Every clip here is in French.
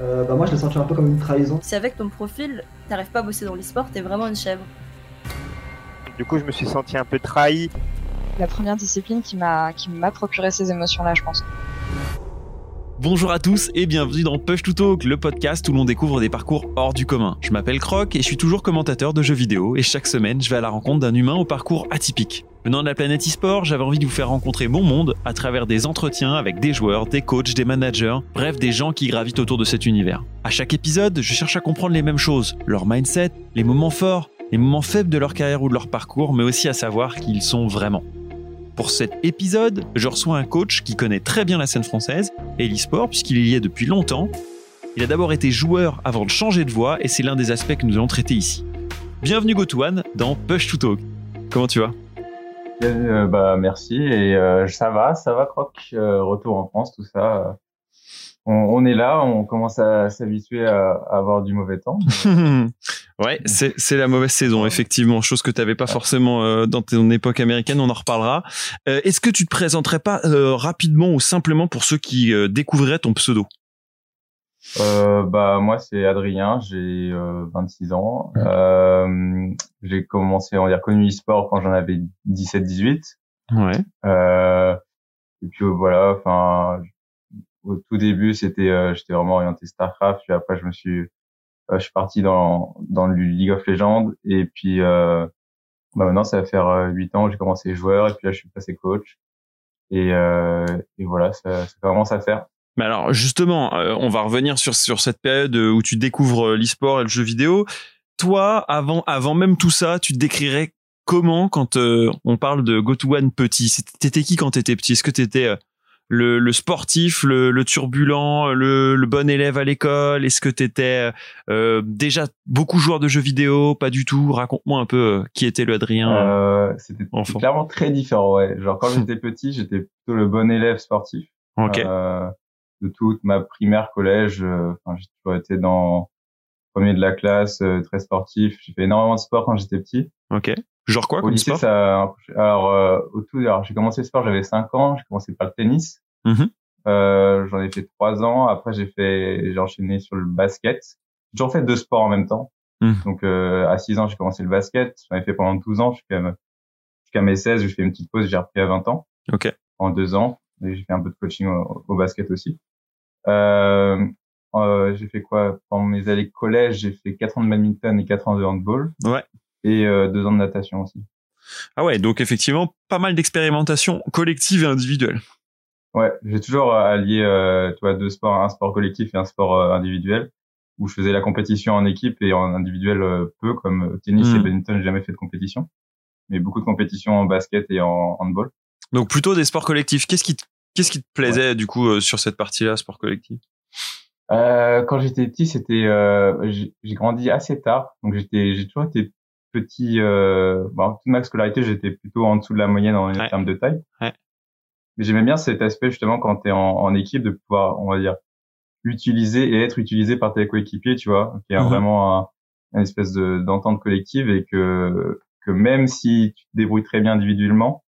euh, bah moi je l'ai senti un peu comme une trahison. Si avec ton profil, t'arrives pas à bosser dans l'e-sport, t'es vraiment une chèvre. Du coup, je me suis senti un peu trahi. La première discipline qui m'a qui m'a procuré ces émotions-là, je pense. Bonjour à tous et bienvenue dans Push to Talk, le podcast où l'on découvre des parcours hors du commun. Je m'appelle Croc et je suis toujours commentateur de jeux vidéo et chaque semaine je vais à la rencontre d'un humain au parcours atypique. Venant de la planète e-sport, j'avais envie de vous faire rencontrer mon monde à travers des entretiens avec des joueurs, des coachs, des managers, bref des gens qui gravitent autour de cet univers. À chaque épisode, je cherche à comprendre les mêmes choses, leur mindset, les moments forts, les moments faibles de leur carrière ou de leur parcours, mais aussi à savoir qui ils sont vraiment. Pour cet épisode, je reçois un coach qui connaît très bien la scène française et l'e-sport puisqu'il y est depuis longtemps. Il a d'abord été joueur avant de changer de voie et c'est l'un des aspects que nous allons traiter ici. Bienvenue GoToOne dans Push to Talk. Comment tu vas? Euh, bah merci et euh, ça va, ça va Croc, euh, retour en France, tout ça. On, on, est là, on commence à s'habituer à, à, avoir du mauvais temps. ouais, c'est la mauvaise saison, effectivement, chose que tu n'avais pas forcément euh, dans ton époque américaine, on en reparlera. Euh, Est-ce que tu te présenterais pas euh, rapidement ou simplement pour ceux qui découvriraient ton pseudo? Bah moi c'est Adrien, j'ai 26 ans. Euh, j'ai commencé on va dire connu e-sport quand j'en avais 17-18. Ouais. Euh, et puis voilà, enfin au tout début, c'était, euh, j'étais vraiment orienté Starcraft. Puis après, je me suis, euh, je suis parti dans dans le League of Legends. Et puis euh, bah maintenant, ça va faire huit ans. J'ai commencé joueur et puis là, je suis passé coach. Et, et voilà, ça, ça commence à faire. Mais alors justement, on va revenir sur sur cette période où tu découvres l'e-sport et le jeu vidéo. Toi, avant avant même tout ça, tu te décrirais comment quand on parle de Go to One petit? T'étais qui quand t'étais petit? Est-ce que t'étais le, le sportif, le, le turbulent, le, le, bon élève à l'école? Est-ce que tu étais euh, déjà beaucoup joueur de jeux vidéo? Pas du tout? Raconte-moi un peu euh, qui était le Adrien. Euh, C'était clairement très différent. Ouais. Genre quand j'étais petit, j'étais plutôt le bon élève sportif. Ok. Euh, de toute ma primaire, collège, euh, enfin, j'ai toujours été dans premier de la classe, euh, très sportif. J'ai fait énormément de sport quand j'étais petit. Ok. Genre quoi Au lycée, sport ça, alors euh, au tout, alors j'ai commencé le sport, j'avais 5 ans, j'ai commencé par le tennis. Mm-hmm. Euh, j'en ai fait trois ans. Après, j'ai fait, j'ai enchaîné sur le basket. J'ai toujours fait deux sports en même temps. Mm. Donc, euh, à 6 ans, j'ai commencé le basket. J'en ai fait pendant 12 ans jusqu'à jusqu'à mes 16. J'ai fait une petite pause. J'ai repris à 20 ans. Ok. En deux ans. J'ai fait un peu de coaching au, au basket aussi. Euh, euh, j'ai fait quoi? Pendant mes années collège, j'ai fait quatre ans de badminton et quatre ans de handball. Ouais. Et euh, deux ans de natation aussi. Ah ouais, donc effectivement, pas mal d'expérimentation collective et individuelle. Ouais, j'ai toujours allié, euh, tu vois, deux sports, un sport collectif et un sport euh, individuel, où je faisais la compétition en équipe et en individuel euh, peu, comme tennis et badminton, j'ai jamais fait de compétition, mais beaucoup de compétitions en basket et en handball. Donc plutôt des sports collectifs. Qu'est-ce qui te, qu'est-ce qui te plaisait du coup euh, sur cette partie-là, sport collectif? Euh, quand j'étais petit, c'était, euh, j'ai grandi assez tard, donc j'étais, j'ai toujours été petit. Euh, bon, toute ma scolarité, j'étais plutôt en dessous de la moyenne en Ouais. termes de taille. Ouais. Mais j'aimais bien cet aspect justement quand tu es en, en équipe de pouvoir, on va dire, utiliser et être utilisé par tes coéquipiers, tu vois, qui est Mhm. vraiment un, une espèce de d'entente collective et que que même si tu te débrouilles très bien individuellement,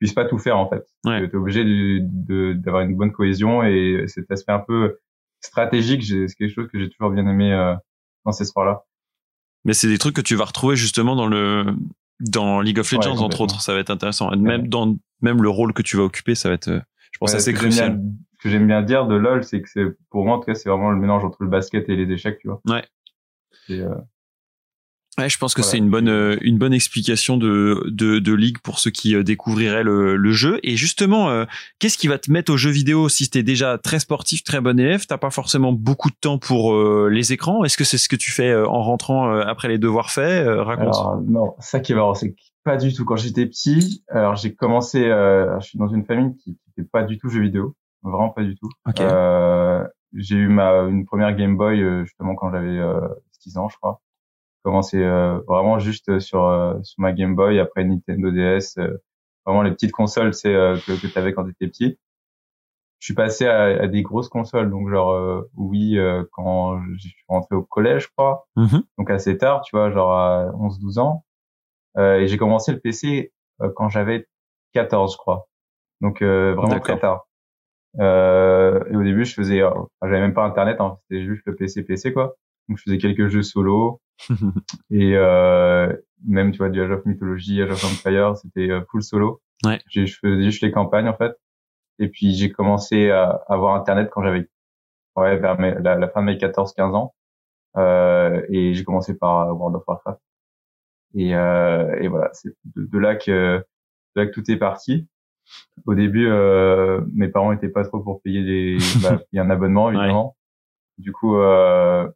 tu puisses pas tout faire en fait. Ouais. Tu es obligé d'avoir une bonne cohésion et cet aspect un peu stratégique, c'est quelque chose que j'ai toujours bien aimé euh, dans ces sports-là. Mais c'est des trucs que tu vas retrouver justement dans le dans League of Ouais, Legends entre autres. Ça va être intéressant. Même dans même le rôle que tu vas occuper, ça va être, je pense, assez crucial. bien- Ce que j'aime bien dire de LoL, c'est que c'est pour moi en tout cas, c'est vraiment le mélange entre le basket et les échecs, tu vois. Ouais. Et, euh, Ouais, je pense que Voilà. c'est une bonne euh, une bonne explication de de, de ligue pour ceux qui euh, découvriraient le, le jeu. Et justement, euh, qu'est-ce qui va te mettre au jeu vidéo si t'es déjà très sportif, très bon élève, t'as pas forcément beaucoup de temps pour euh, les écrans? Est-ce que c'est ce que tu fais en rentrant euh, après les devoirs faits? Raconte. Alors non, ça qui est marrant, c'est que pas du tout. Quand j'étais petit, alors j'ai commencé, euh, je suis dans une famille qui n'était pas du tout jeux vidéo, vraiment pas du tout. Ok. Euh, j'ai eu ma une première Game Boy justement quand j'avais euh, 6 ans, je crois. Commencé euh, vraiment juste sur euh, sur ma Game Boy, après Nintendo DS, euh, vraiment les petites consoles, c'est euh, que, que tu avais quand tu étais petit. Je suis passé à, à des grosses consoles, donc genre euh, oui, euh, quand je suis rentré au collège, je crois Mhm. donc assez tard, tu vois, genre à 11-12 ans. Euh, et j'ai commencé le PC euh, quand j'avais 14, je crois. Donc euh, vraiment très tard. Euh, euh, et au début, je faisais, euh, j'avais même pas internet, hein, c'était juste le PC PC quoi. Donc je faisais quelques jeux solo et euh, même tu vois du Age of Mythology, Age of Empire, c'était euh, full solo. Ouais. J'ai- Je faisais juste les campagnes en fait. Et puis j'ai commencé à avoir internet quand j'avais ouais vers mes- la, la fin de mes 14-15 ans. Euh, et j'ai commencé par euh, World of Warcraft. Et, euh, et voilà, c'est de, de là que de là que tout est parti. Au début, euh, mes parents étaient pas trop pour payer des bah, payer un abonnement évidemment. Du coup, euh,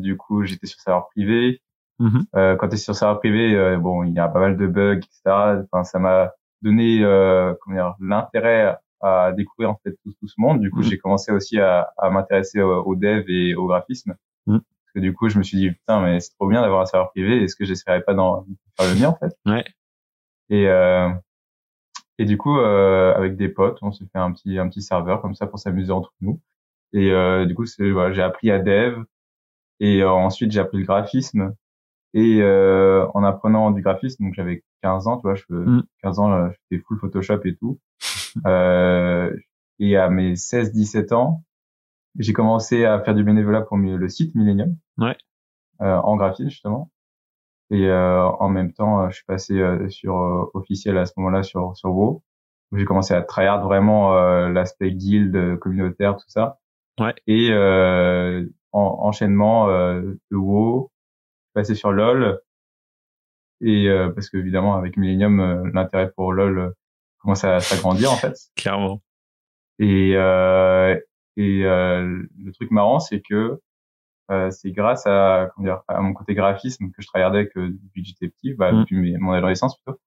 du coup, j'étais sur serveur privé. Mhm. Euh, quand tu es sur serveur privé, euh, bon, il y a pas mal de bugs, etc. Enfin, ça m'a donné euh, comment dire l'intérêt à découvrir en fait tout, tout ce monde. Du coup, Mhm. j'ai commencé aussi à, à m'intéresser au, au dev et au graphisme. Mhm. Parce que du coup, je me suis dit putain, mais c'est trop bien d'avoir un serveur privé. Est-ce que j'essaierais pas d'en faire le mien en fait? Ouais. Et euh, et du coup, euh, avec des potes, on s'est fait un petit un petit serveur comme ça pour s'amuser entre nous. Et euh, du coup, c'est voilà, j'ai appris à dev et euh, ensuite j'ai appris le graphisme. Et euh, en apprenant du graphisme, donc j'avais 15 ans, tu vois, je Mm. 15 ans, je faisais full Photoshop et tout. euh, et à mes 16-17 ans, j'ai commencé à faire du bénévolat pour le site Millennium, Ouais. euh, en graphisme justement. Et euh, en même temps, je suis passé euh, sur officiel à ce moment-là sur sur WoW. J'ai commencé à tryhard vraiment euh, l'aspect guild, communautaire, tout ça. Ouais. Et euh, en, enchaînement euh, de WoW, passé sur LoL. Et euh, parce que évidemment avec Millennium, euh, l'intérêt pour LoL euh, commence à s'agrandir en fait. Clairement. Et, euh, et euh, le truc marrant, c'est que euh, c'est grâce à, comment dire, à mon côté graphisme que je travaillais que depuis que j'étais petit, bah, Mm. depuis mon adolescence plutôt,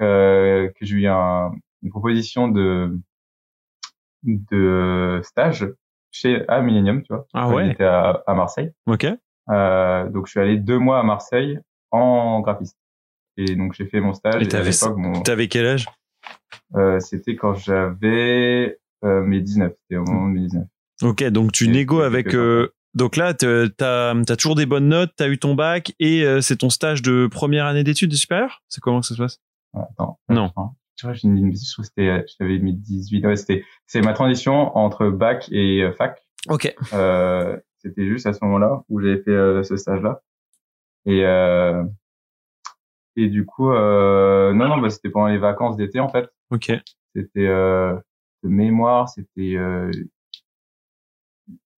euh, que j'ai eu un, une proposition de de stage chez à Millennium, tu vois. Ah ouais. J'étais à, à Marseille. Ok. Euh, donc je suis allé deux mois à Marseille en graphisme. Et donc j'ai fait mon stage. Et t'avais- mon- quel âge? Euh, c'était quand j'avais euh, mes 19. C'était au moment de mes 19. Ok, donc tu négo avec. donc là, t'as as toujours des bonnes notes, t'as eu ton bac et c'est ton stage de première année d'études supérieures C'est comment que ça se passe? Attends. Non. Tu vois, j'ai une bêtise, je trouve que c'était, euh, j'avais mis 18. Ouais, c'était, c'est ma transition entre bac et euh, fac. Ok. Euh, c'était juste à ce moment-là où j'avais fait euh, ce stage-là. Et, euh, et du coup, euh, non, non, bah, c'était pendant les vacances d'été, en fait. Ok. C'était, euh, de mémoire, c'était, euh,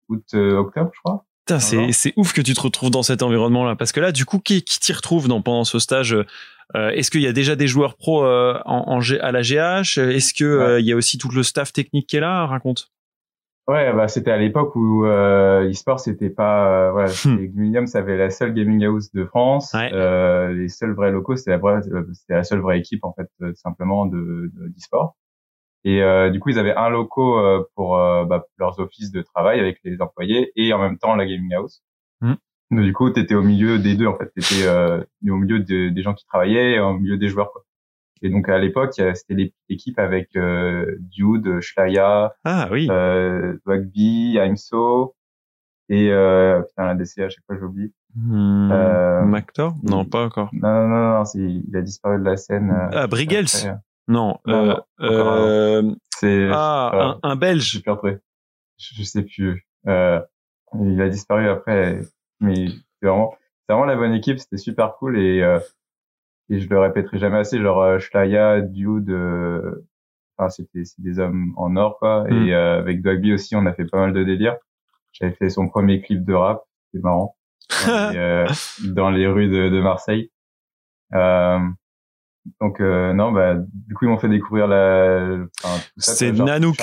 août, octobre, je crois. C'est c'est ouf que tu te retrouves dans cet environnement-là. Parce que là, du coup, qui, qui t'y retrouve dans, pendant ce stage euh, Est-ce qu'il y a déjà des joueurs pros euh, en, en à la GH Est-ce que euh, il y a aussi tout le staff technique qui est là Raconte? Ouais, bah c'était à l'époque où euh, e-sport c'était pas euh, voilà, Millennium ça avait la seule gaming house de France, Ouais. euh, les seuls vrais locaux c'était la vraie c'était la seule vraie équipe en fait euh, simplement de de- d'e-sport. Et euh, du coup ils avaient un loco euh, pour euh, bah, leurs offices de travail avec les employés et en même temps la gaming house. Mhm. Donc du coup t'étais au milieu des deux en fait, t'étais euh, au milieu de- des gens qui travaillaient et au milieu des joueurs quoi. Et donc à l'époque c'était l'équipe avec euh, Dude, Shlaya, Ah oui. euh, Wagby, Aimso et euh, putain la DC à chaque fois j'oublie. Hmm, euh, Mactor? Non, hmm. pas encore. Non non non, non il a disparu de la scène. Ah, Brigels Non. Non, euh, non, euh, C'est ah, un, un Belge. plus retrouvé. Je, je sais plus. Euh, il a disparu après, mais c'est vraiment vraiment la bonne équipe, c'était super cool et euh, et je le répéterai jamais assez. Genre Shlaya, Dude, euh, enfin c'était des hommes en or quoi. Mm. Et euh, avec Dogby aussi, on a fait pas mal de délire. J'avais fait son premier clip de rap, c'est marrant. Dans les, euh, dans les rues de, de Marseille. Euh, donc euh, non, bah du coup ils m'ont fait découvrir la. enfin, C'est genre, Nanook.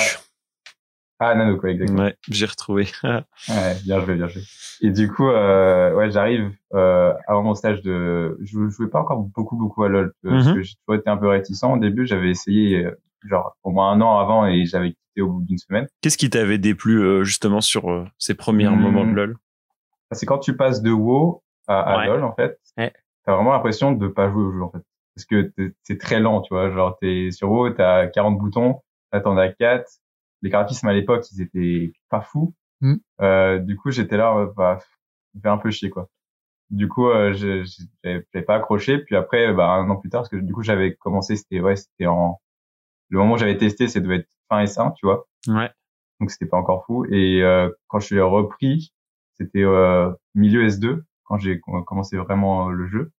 Ah Nanook, ouais, exactement. Ouais, j'ai retrouvé. Ouais, bien joué, bien joué. Et du coup, euh, ouais, j'arrive euh, avant mon stage de. Je jouais pas encore beaucoup, beaucoup à LoL parce Mhm. que j'ai toujours été un peu réticent. Au début, j'avais essayé euh, genre au moins un an avant et j'avais quitté au bout d'une semaine. Qu'est-ce qui t'avait déplu euh, justement sur euh, ces premiers Hmm. moments de LoL? C'est quand tu passes de WoW à, à Ouais. LoL en fait, Ouais. t'as vraiment l'impression de pas jouer au jeu en fait, parce que c'est très lent, tu vois. Genre t'es sur WoW, t'as 40 boutons, là t'en as 4. Les graphismes à l'époque, ils étaient pas fous. Hmm. Euh, du coup, j'étais là, euh, bah, fait un peu chier quoi. Du coup, euh, j'avais pas accroché. Puis après, bah, un an plus tard, parce que du coup, j'avais commencé, c'était ouais, c'était en le moment où j'avais testé, ça devait être fin S1, tu vois. Ouais. donc c'était pas encore fou. Et euh, quand je l'ai repris, c'était euh, milieu S2 quand j'ai commencé vraiment le jeu.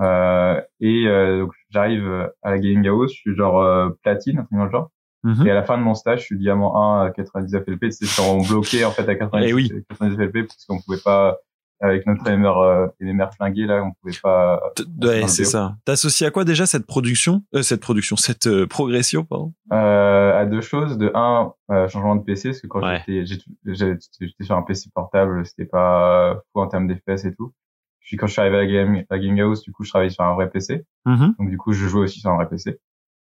Euh, et euh, donc j'arrive à la Gaming House, je suis genre platine, un truc dans le genre. Mhm. Et à la fin de mon stage, je suis diamant 1 à 90 FLP. C'est sur on bloqué en fait à 90, Eh oui. 90 FLP parce qu'on pouvait pas avec notre MR euh, MR flingué là, on pouvait pas. Ouais, c'est ça. T'associes à quoi déjà cette production euh, Cette production, cette euh, progression, pardon? Euh, à deux choses. De un, euh, changement de PC, parce que quand Ouais. j'étais, j'étais sur un PC portable, c'était pas fou en termes d'FPS et tout. Puis quand je suis arrivé à Game, à Game House, du coup, je travaillais sur un vrai PC. Mhm. Donc du coup, je jouais aussi sur un vrai PC.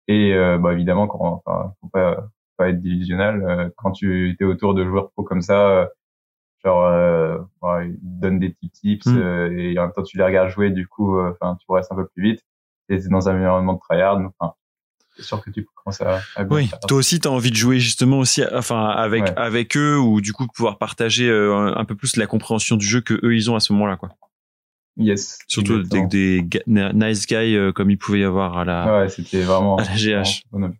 Et euh, bah évidemment, quand, enfin, faut pas, être délusionnel. euh, quand tu es autour de joueurs pro comme ça, euh, genre, euh, ouais, ils te donnent des petits tips Mm. et en même temps tu les regardes jouer, du coup, enfin, tu restes un peu plus vite. Et c'est dans un environnement de tryhard. Enfin, c'est sûr que tu commences à, à Oui, faire. toi aussi, t'as envie de jouer justement aussi, enfin avec Ouais. avec eux ou du coup de pouvoir partager euh, un, peu plus la compréhension du jeu que eux ils ont à ce moment-là, quoi. Yes. Surtout exactement. des, nice guys euh, comme il pouvait y avoir à la. Ouais, c'était vraiment. à la GH. vraiment.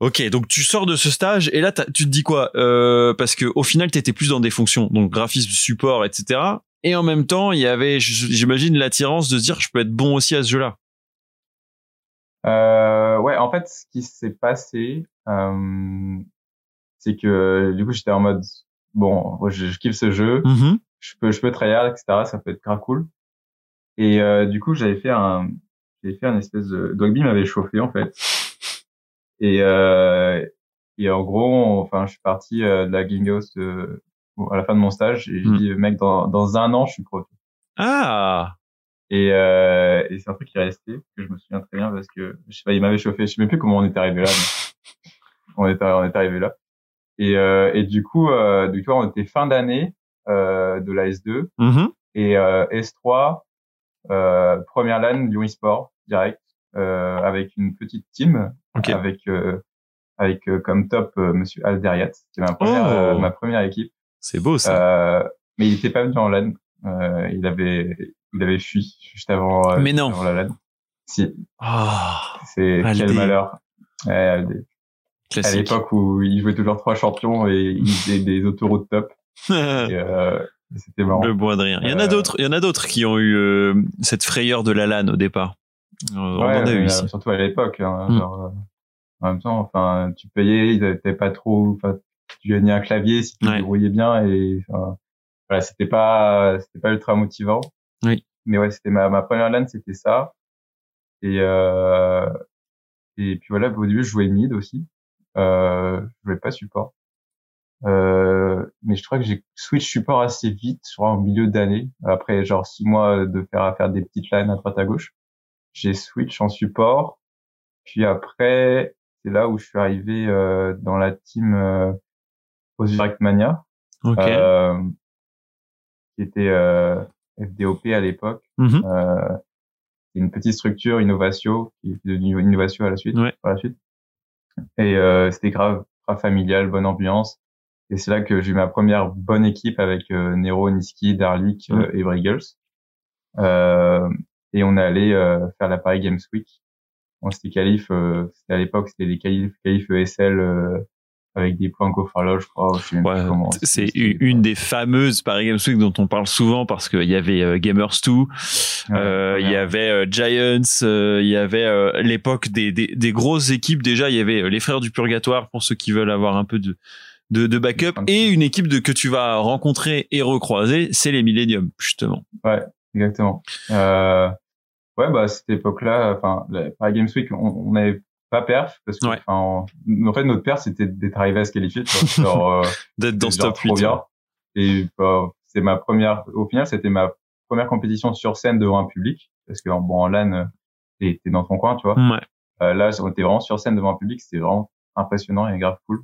Ok, donc tu sors de ce stage et là tu te dis quoi euh, Parce que au final t'étais plus dans des fonctions, donc graphisme, support, etc. Et en même temps, il y avait, j'imagine, l'attirance de se dire je peux être bon aussi à ce jeu-là. Euh, ouais, en fait, ce qui s'est passé, euh, c'est que du coup, j'étais en mode bon, je, je kiffe ce jeu, Mhm. je peux, je peux tryhard, etc. Ça peut être grave cool. Et euh, du coup, j'avais fait un, j'avais fait un espèce de Dogby m'avait chauffé en fait. Et euh, et en gros, on- enfin, je suis parti euh, de la Game House euh, à la fin de mon stage et j'ai Mm. dit mec, dans dans un an, je suis pro. Ah, Et, euh, et c'est un truc qui est resté, que je me souviens très bien parce que je sais pas, il m'avait chauffé. Je sais même plus comment on est arrivé là. Mais on est on est arrivé là. Et, euh, et du coup, euh, du coup, on était fin d'année euh, de la S2 Mhm. et euh, S3 euh, première LAN Lyon eSport direct euh, avec une petite team Ok. avec euh, avec euh, comme top euh, Monsieur Alderiat. C'était ma première Oh. euh, ma première équipe. c'est beau ça. Euh, mais il était pas venu en LAN. Euh, il avait il avait fui juste avant, euh, Mais non. avant la LAN. Si, Ah, c'est quel malheur. Ouais, à l'époque où il jouait toujours trois champions et il faisait des autoroutes top. Et, euh, c'était marrant. Le bois de rire. Il y en a Euh, d'autres, il y en a d'autres qui ont eu euh, cette frayeur de la LAN au départ. Euh, on Ouais, en a eu mais, ici. euh, surtout à l'époque. Hein, Mm. euh, en même temps, enfin, tu payais, ils pas trop. Tu gagnais un clavier si tu Ouais. débrouillais bien et voilà, c'était pas, c'était pas ultra motivant. Oui. Mais ouais, c'était ma, ma première LAN, c'était ça. Et euh, et puis voilà, au début, je jouais mid aussi. Euh, je jouais pas support. Euh, mais je crois que j'ai switch support assez vite, je crois en milieu d'année, après genre six mois de faire à faire des petites LAN à droite à gauche. J'ai switch en support. Puis après, c'est là où je suis arrivé euh, dans la team euh, Direct Mania, Ok. euh, qui était euh, FDOP à l'époque. Mhm. Euh, c'est une petite structure Innovatio qui est devenue Innovatio à la suite. Ouais. Par la suite. Et euh, c'était grave, grave familial, bonne ambiance. Et c'est là que j'ai eu ma première bonne équipe avec euh, Nero, Niski, Darlik euh, Mm. et Briggles. Euh, et on est allé euh, faire la Paris Games Week. On s'était qualif, euh, c'était à l'époque, c'était des qualifs, qualifs ESL euh, avec des points co-farlol, je crois. Ouais, c'est une des fameuses Paris Games Week dont on parle souvent parce qu'il y avait euh, Gamers 2, Ouais, euh, il y avait euh, Giants, euh, il y avait euh, l'époque des, des, des grosses équipes déjà, il y avait euh, les Frères du Purgatoire pour ceux qui veulent avoir un peu de de, de backup et une équipe de que tu vas rencontrer et recroiser, c'est les Millennium justement. Exactement. Euh, ouais, bah, à cette époque-là, enfin, la Paris Games Week, on on n'avait pas perf, parce que, Ouais. on- en fait, notre perf, c'était d'être arrivé à se qualifier, genre, euh, D'être dans ce top 8. trop bien. Et, bah, c'est ma première, au final, c'était ma première compétition sur scène devant un public, parce que, bon, en LAN, euh, t'es dans ton coin, tu vois. Ouais. Euh, là, on était vraiment sur scène devant un public, c'était vraiment impressionnant et grave cool.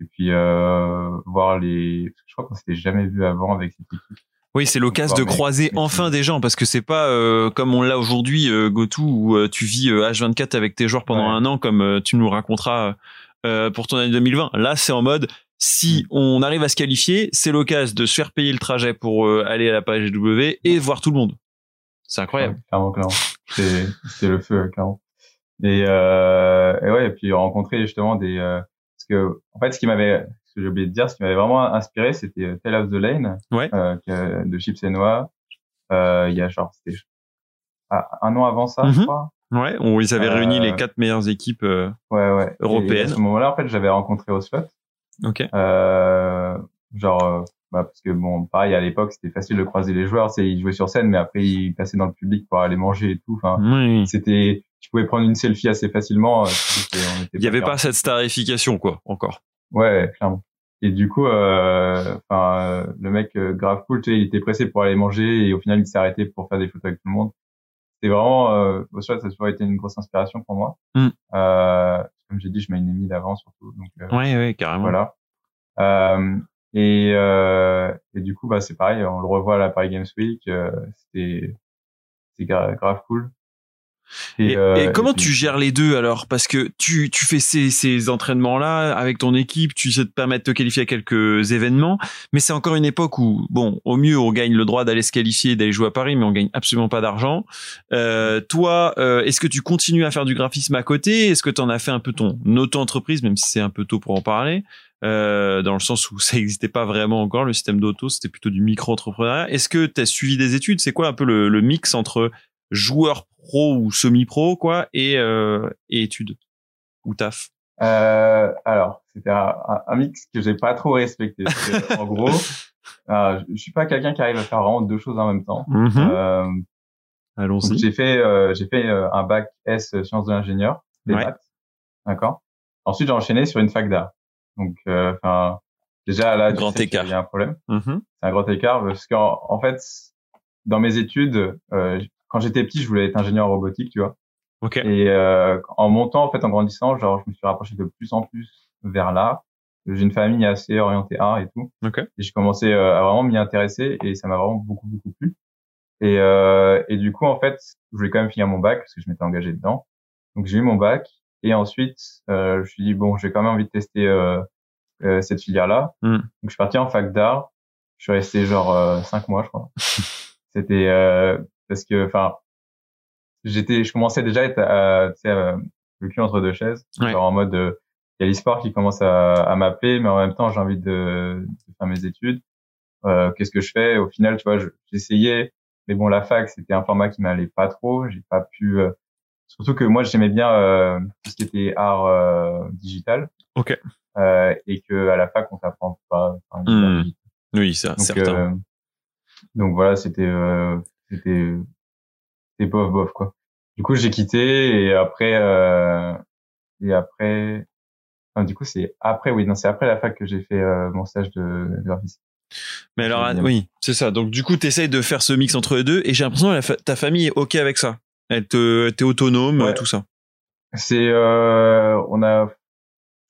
Et puis, euh, voir les, je crois qu'on s'était jamais vu avant avec cette équipe. Oui, c'est l'occasion de croiser enfin des gens parce que c'est pas euh, comme on l'a aujourd'hui euh, où euh, tu vis euh, H24 avec tes joueurs pendant Ouais. un an comme tu nous raconteras euh, pour ton année 2020. Là, c'est en mode Mm. si on arrive à se qualifier, c'est l'occasion de se faire payer le trajet pour aller à la page W et voir tout le monde. C'est incroyable. Ouais, clairement, clairement. C'est, c'est le feu, clairement. Et, euh, et ouais, et puis rencontrer justement des, euh, parce que, en fait, ce qui m'avait, que j'ai oublié de dire, ce qui m'avait vraiment inspiré, c'était euh, Tale of the Lane Ouais. euh, de Chips et Noah. Euh, il y a genre, c'était ah, un an avant ça, Mhm. je crois. Ouais, ils avaient réuni les quatre meilleures équipes. Ouais, ouais. Européenne. Et à ce moment-là, en fait, j'avais rencontré Oslot. Ok. Euh, genre, bah, parce que bon, pareil, à l'époque, c'était facile de croiser les joueurs. C'est, ils jouaient sur scène, mais après, ils passaient dans le public pour aller manger et tout. Enfin, Oui. c'était, tu pouvais prendre une selfie assez facilement. euh, Il n'y avait pas cette starification, quoi, encore. Ouais, clairement. Et du coup, euh, enfin, euh, le mec euh, grave cool, tu sais, il était pressé pour aller manger et au final, il s'est arrêté pour faire des photos avec tout le monde. C'était vraiment, euh, au ça a toujours été une grosse inspiration pour moi. Mm. Euh, comme j'ai dit, je mets une amie d'avant surtout, donc euh, Ouais, ouais, carrément. voilà. Euh, et, euh, et du coup, bah, c'est pareil, on le revoit à la Paris Games Week. euh, c'était, c'est gra- grave cool. Et, euh, et comment puis- tu gères les deux alors? Parce que tu, tu fais ces, ces entraînements-là avec ton équipe, tu sais te permettre de te qualifier à quelques événements, mais c'est encore une époque où, bon, au mieux, on gagne le droit d'aller se qualifier d'aller jouer à Paris, mais on gagne absolument pas d'argent. Euh, toi, euh, est-ce que tu continues à faire du graphisme à côté? Est-ce que tu en as fait un peu ton auto-entreprise, même si c'est un peu tôt pour en parler? Euh, dans le sens où ça n'existait pas vraiment encore, le système d'auto, c'était plutôt du micro-entrepreneuriat. Est-ce que tu as suivi des études? C'est quoi un peu le, le mix entre joueur pro ou semi-pro, quoi, et, euh, et études ou taf Euh, alors, c'était un, un- mix que j'ai pas trop respecté. Parce que, en gros, euh, je suis pas quelqu'un qui arrive à faire vraiment deux choses en même temps. Mhm. Euh, Allons-y. j'ai fait, euh, j'ai fait euh, un bac S sciences de l'ingénieur, des Ouais. maths, d'accord. Ensuite, j'ai enchaîné sur une fac d'art. Donc, euh, enfin, déjà là, tu Grand sais qu'il écart. y a un problème. Mhm. C'est un grand écart parce qu'en en fait, dans mes études, euh, quand j'étais petit, je voulais être ingénieur en robotique, tu vois. Ok. Et euh, en montant, en fait, en grandissant, genre, je me suis rapproché de plus en plus vers l'art. J'ai une famille assez orientée art et tout. Ok. Et j'ai commencé euh, à vraiment m'y intéresser et ça m'a vraiment beaucoup, beaucoup plu. Et, euh, et du coup, en fait, je voulais quand même finir mon bac parce que je m'étais engagé dedans. Donc, j'ai eu mon bac. Et ensuite, euh, je me suis dit, bon, j'ai quand même envie de tester cette filière-là. Mm. Donc, je suis parti en fac d'art. Je suis resté genre euh, cinq mois, je crois. C'était parce que, enfin, j'étais, je commençais déjà à être, sais, euh, le cul entre deux chaises, Ouais. genre en mode, euh, il y a l'e-sport qui commence à, à m'appeler, mais en même temps, j'ai envie de, de faire mes études. Euh, Qu'est-ce que je fais? Au final, tu vois, je- j'essayais, mais bon, la fac, c'était un format qui m'allait pas trop. J'ai pas pu. euh, surtout que moi, j'aimais bien euh, tout ce qui était art euh, digital. Ok. Euh, et que à la fac, on t'apprend pas. enfin, Hmm. Oui, ça, Donc, certain. donc voilà, c'était euh, c'était c'était bof bof quoi. Du coup, j'ai quitté et après euh, et après enfin, du coup, c'est après oui, non, c'est après la fac que j'ai fait euh, mon stage de, de graphisme. Mais alors, bien. oui, c'est ça. Donc, du coup, tu essayes de faire ce mix entre les deux et j'ai l'impression que fa- ta famille est OK avec ça. Elle te, t'es autonome, Ouais. tout ça. C'est euh, on a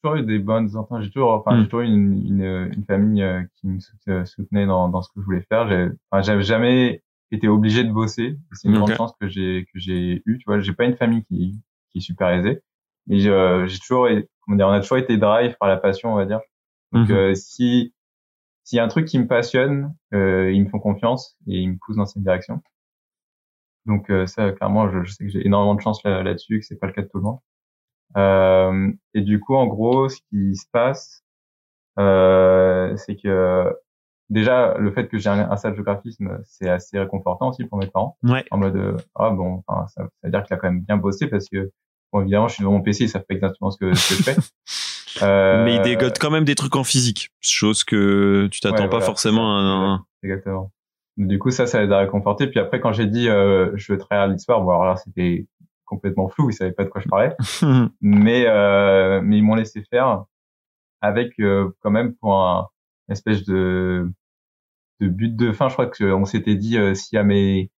toujours eu des bonnes ententes. J'ai toujours enfin Mm. j'ai toujours eu une, une, une famille qui me sout- soutenait dans dans ce que je voulais faire. J'ai enfin j'avais jamais été obligé de bosser. C'est une Ok. grande chance que j'ai que j'ai eu. Tu vois, j'ai pas une famille qui qui est super aisée. Mais j'ai j'ai toujours comment dire, on a toujours été drive par la passion, on va dire. Donc Mhm. euh, si s'il y a un truc qui me passionne, euh, ils me font confiance et ils me poussent dans cette direction. Donc euh, ça, clairement, je, je sais que j'ai énormément de chance là- là-dessus, que c'est pas le cas de tout le monde. Euh, et du coup, en gros, ce qui se passe, euh, c'est que déjà le fait que j'ai un, un stage de graphisme, c'est assez réconfortant aussi pour mes parents. Ouais. En mode euh, ah bon, enfin, ça, ça veut dire qu'il a quand même bien bossé parce que bon évidemment, je suis devant mon PC, savent pas exactement ce que, ce que je fais. Euh, Mais il dégote quand même des trucs en physique. Chose que tu t'attends Ouais, pas voilà, forcément à un... Exactement. Du coup, ça, ça les a réconfortés. Puis après, quand j'ai dit euh, je veux travailler à l'histoire, bon alors là, c'était complètement flou, ils savaient pas de quoi je parlais. mais euh, mais ils m'ont laissé faire avec euh, quand même pour un espèce de de but de fin. Je crois que on s'était dit euh, si à mes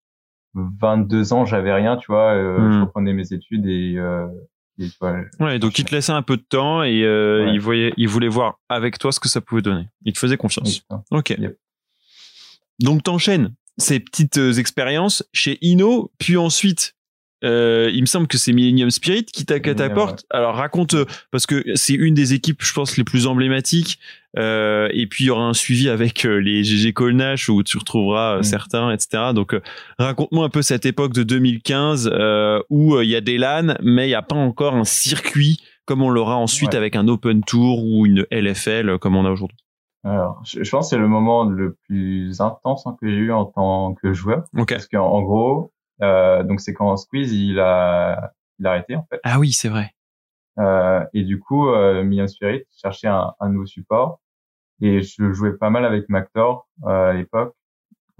22 ans j'avais rien, tu vois, euh, Hmm. je reprenais mes études et, euh, et tu vois, Ouais, donc il te laissait un peu de temps et Ouais. il voyait, il voulait voir avec toi ce que ça pouvait donner. Il te faisait confiance. Ok. Yep. Donc t'enchaînes ces petites expériences chez Inno, puis ensuite, euh, il me semble que c'est Millennium Spirit qui t'a Millennium, catapulte. Alors raconte, euh, parce que c'est une des équipes, je pense, les plus emblématiques. Euh, et puis il y aura un suivi avec les GG Colnash où tu retrouveras Mm. certains, etc. Donc raconte-moi un peu cette époque de 2015 euh, où il y a des LAN, mais il n'y a pas encore un circuit comme on l'aura ensuite Ouais. avec un Open Tour ou une LFL comme on a aujourd'hui Alors, je, je pense que c'est le moment le plus intense hein, que j'ai eu en tant que joueur. Parce qu'en en gros, euh, donc c'est quand Squeeze il a, il a arrêté en fait. Ah oui, c'est vrai. Euh, et du coup, euh, Million Spirit cherchait un, un nouveau support. Et je jouais pas mal avec Mactor euh, à l'époque.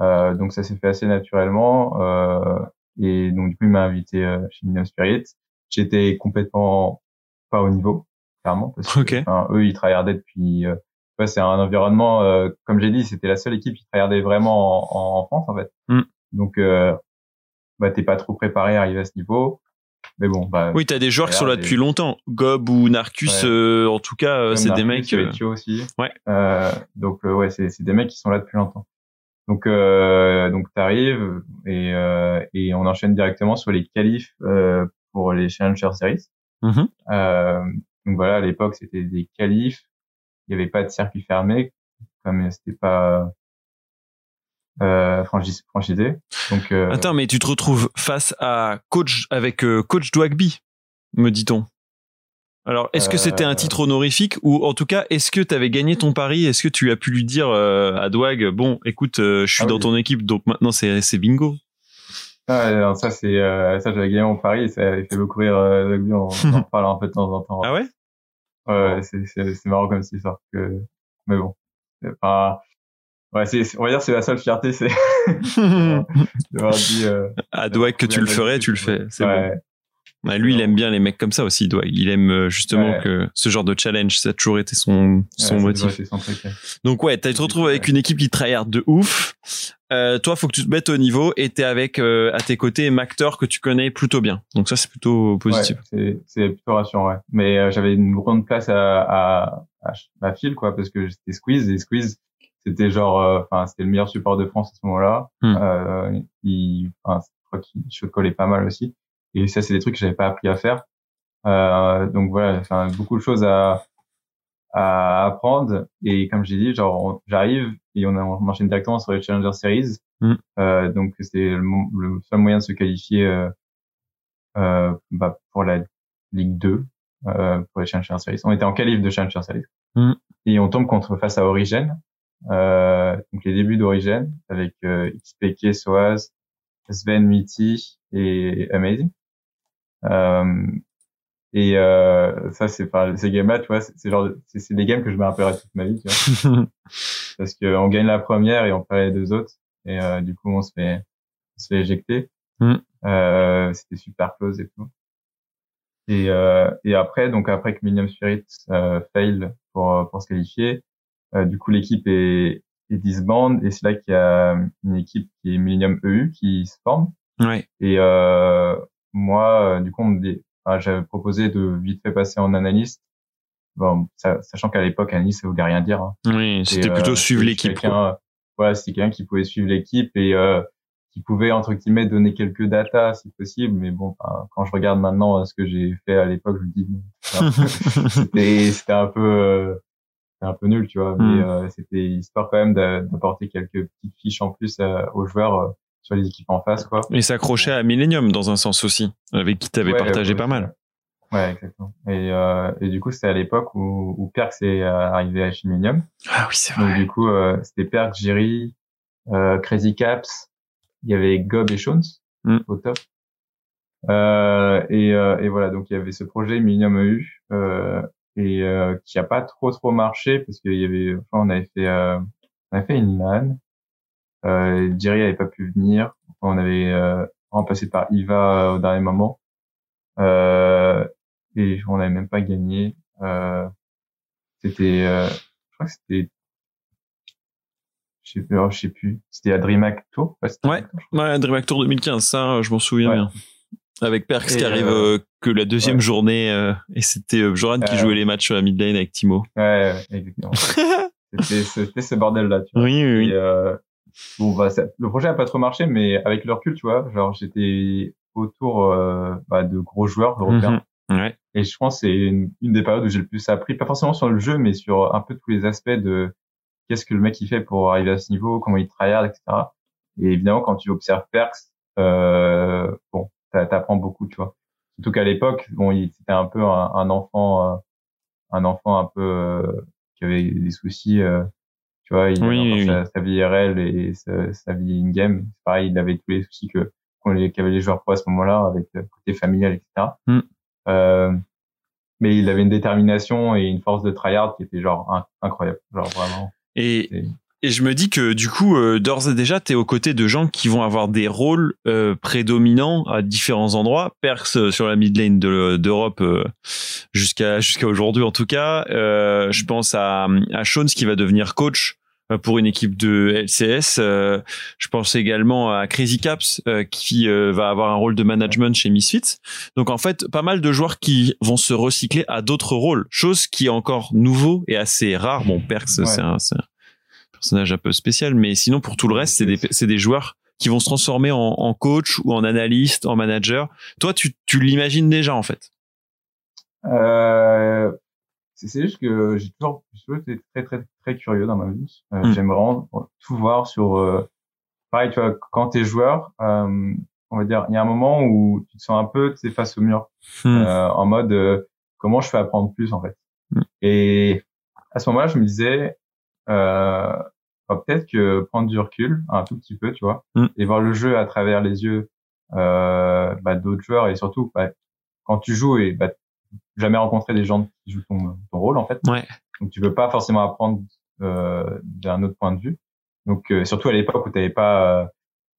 Euh, donc ça s'est fait assez naturellement. Euh, et donc du coup, il m'a invité euh, chez Million Spirit. J'étais complètement pas au niveau, clairement. Parce que, Ok. enfin, eux, ils tryhardaient depuis... Euh, ouais, c'est un environnement, euh, comme j'ai dit, c'était la seule équipe qui tryhardait vraiment en, en France, en fait. Mm. Donc, euh, bah, t'es pas trop préparé à arriver à ce niveau. Mais bon, bah, Oui, t'as des joueurs qui sont là depuis longtemps. Gob ou Narcus, Ouais. euh, en tout cas, euh, Comme c'est des mecs. euh, Vecchio aussi. Ouais. Euh, donc euh, ouais, c'est c'est des mecs qui sont là depuis longtemps. Donc euh, donc t'arrives et euh, et on enchaîne directement sur les qualifs euh, pour les Challenger Series. Mhm. Euh, donc voilà, à l'époque c'était des qualifs. Il n'y avait pas de circuit fermé, comme c'était pas euh, franchis- franchisé. Donc euh, Attends, mais tu te retrouves face à coach avec euh, coach Dwagby, me dit-on. Alors, est-ce que c'était un Euh. titre honorifique ou en tout cas, est-ce que tu avais gagné ton pari? Est-ce que tu as pu lui dire à Dwag, bon, écoute, je suis Ah dans oui. ton équipe, donc maintenant c'est bingo. ah, non, ça c'est ça j'avais gagné mon pari et ça avait fait beaucoup rire Rugby, on, en parle un peu de temps en temps. Ah ouais? Ouais, c'est marrant comme c'est ça que mais bon. C'est pas ouais, c'est on va dire c'est la seule fierté c'est d'avoir dit euh, À Dwag que tu le ferais, tu le fais. C'est bon. ouais, Ouais, lui, il aime bien les mecs comme ça aussi, Dwag. Il aime euh, justement Ouais. que ce genre de challenge, ça a toujours été son, son ouais, motif. c'est son truc. ouais. Donc ouais, tu te retrouves avec une équipe qui tryhard de ouf. Euh, toi, faut que tu te mettes au niveau et t'es avec euh, à tes côtés Mactor que tu connais plutôt bien. Donc ça, c'est plutôt positif. Ouais, c'est c'est plutôt rassurant ouais. Mais euh, j'avais une grande place à à à, à fil quoi parce que j'étais Squeeze et Squeeze c'était genre euh, enfin c'était le meilleur support de France à ce moment-là. Hmm. Euh, il enfin je crois qu'il se collait pas mal aussi. Et ça c'est des trucs que j'avais pas appris à faire. Euh, donc voilà, enfin beaucoup de choses à à apprendre et comme j'ai dit genre j'arrive et on, a- on enchaîne directement sur les Challenger Series. Mm. Euh, donc c'est le, seul moyen de se qualifier euh, euh, bah, pour la Ligue 2 euh, pour les Challenger Series. On était en qualif de Challenger Series Mm. et on tombe contre face à Origin. Euh, donc les débuts d'Origin avec euh, XPK, Soaz, Sven, Mitty et Amazing. Euh, et euh, ça c'est pas ces games là tu vois c'est genre c'est des games que je me rappellerai toute ma vie tu vois parce que on gagne la première et on perd les deux autres et euh, du coup on se fait on se fait éjecter Mm. euh, c'était super close et tout et euh, et après donc après que Millennium Spirit euh, fail pour pour se qualifier du coup l'équipe est est disband et c'est là qu'il y a une équipe qui est Millennium EU qui se forme ouais. et euh, moi, euh, du coup, on me dit, enfin, j'avais proposé de vite fait passer en analyste. Bon, ça- sachant qu'à l'époque, analyste, ça voulait rien dire. hein. Oui, c'était plutôt euh, suivre l'équipe. quelqu'un- Voilà, c'était quelqu'un qui pouvait suivre l'équipe et euh, qui pouvait entre guillemets donner quelques datas si possible. Mais bon, enfin, quand je regarde maintenant euh, ce que j'ai fait à l'époque, je me dis bon, c'était un peu- c'était c'était un peu euh, c'était un peu nul, tu vois. Mais Mm. euh, c'était histoire quand même d'a- d'apporter quelques petites fiches en plus euh, aux joueurs euh, sur les équipes en face, quoi. Et s'accrocher à Millennium dans un sens aussi, avec qui t'avais Ouais, partagé ouais, pas mal. Ouais, exactement. Et, euh, et du coup, c'était à l'époque où, où Perks est arrivé à Chiminium. Ah oui, c'est Donc vrai. du coup, euh, c'était Perks, Jerry, euh, Crazy Caps, il y avait Gob et Shones Mm. au top. Euh, et, euh, et voilà, donc il y avait ce projet Millennium EU euh, et euh, qui a pas trop trop marché parce qu'il y avait, enfin, on avait fait, euh, on avait fait une LAN. Euh, Jerry avait pas pu venir. Enfin, on avait euh, remplacé par Iva euh, au dernier moment. Euh, et on n'avait même pas gagné. Euh, c'était, euh, je crois que c'était, je sais plus, je sais plus. C'était à DreamHack Tour. Ouais. Ouais. DreamHack Tour, je crois. Ouais, DreamHack Tour 2015, ça, je m'en souviens Ouais. bien. Avec Perks Et, qui arrive euh, euh, que la deuxième ouais. journée, euh, et c'était euh, Joran qui Euh, jouait les matchs à mid lane avec Timo. Ouais, ouais, exactement. c'était, ce bordel là, tu vois. Oui, oui, oui. Et, euh, bon, bah, ça- le projet a pas trop marché, mais avec le recul, tu vois, genre, j'étais autour euh, bah, de gros joueurs européens. Mhm. Ouais. Et je pense que c'est une, une des périodes où j'ai le plus appris, pas forcément sur le jeu, mais sur un peu tous les aspects de qu'est-ce que le mec il fait pour arriver à ce niveau, comment il tryhard, etc. Et évidemment, quand tu observes Perks, euh, bon, t'apprends beaucoup, tu vois, Surtout qu'à l'époque, bon, c'était un peu un, un enfant, euh, un enfant un peu euh, qui avait des soucis. euh, tu vois, il Oui, sa, vie IRL et sa, sa vie in game. C'est pareil, il avait tous les soucis que qu'avaient les joueurs pro à ce moment-là, avec le côté familial, etc. Mm. Euh, mais il avait une détermination et une force de tryhard qui était genre in- incroyable, genre vraiment. Et, et je me dis que du coup, euh, d'ores et déjà, tu es aux côtés de gens qui vont avoir des rôles euh, prédominants à différents endroits. Perks euh, sur la mid lane de- d'Europe euh, jusqu'à jusqu'à aujourd'hui en tout cas. Euh, je pense à, à Shones qui va devenir coach euh, pour une équipe de LCS. Euh, je pense également à Crazy Caps euh, qui euh, va avoir un rôle de management chez Misfits. Donc en fait, pas mal de joueurs qui vont se recycler à d'autres rôles, chose qui est encore nouveau et assez rare. Bon, Perks, Ouais. c'est un personnage un peu spécial, mais sinon pour tout le reste, c'est des, c'est des joueurs qui vont se transformer en, en coach ou en analyste, en manager. Toi, tu, tu l'imagines déjà en fait? Euh, c'est juste que j'ai toujours, toujours été très très très curieux dans ma vie. Euh, Mm. J'aime vraiment tout voir sur. euh, pareil, tu vois, quand t'es joueur, euh, on va dire, il y a un moment où tu te sens un peu, tu sais, face au mur, Hmm. en mode comment je fais apprendre plus en fait? Mm. Et à ce moment-là, je me disais, bah, peut-être que prendre du recul un tout petit peu, tu vois, Mm. et voir le jeu à travers les yeux euh, bah, d'autres joueurs et surtout bah, quand tu joues et bah, jamais rencontré des gens qui jouent ton, ton rôle en fait. Ouais. Donc tu peux pas forcément apprendre euh, d'un autre point de vue. Donc euh, surtout à l'époque où tu pas euh,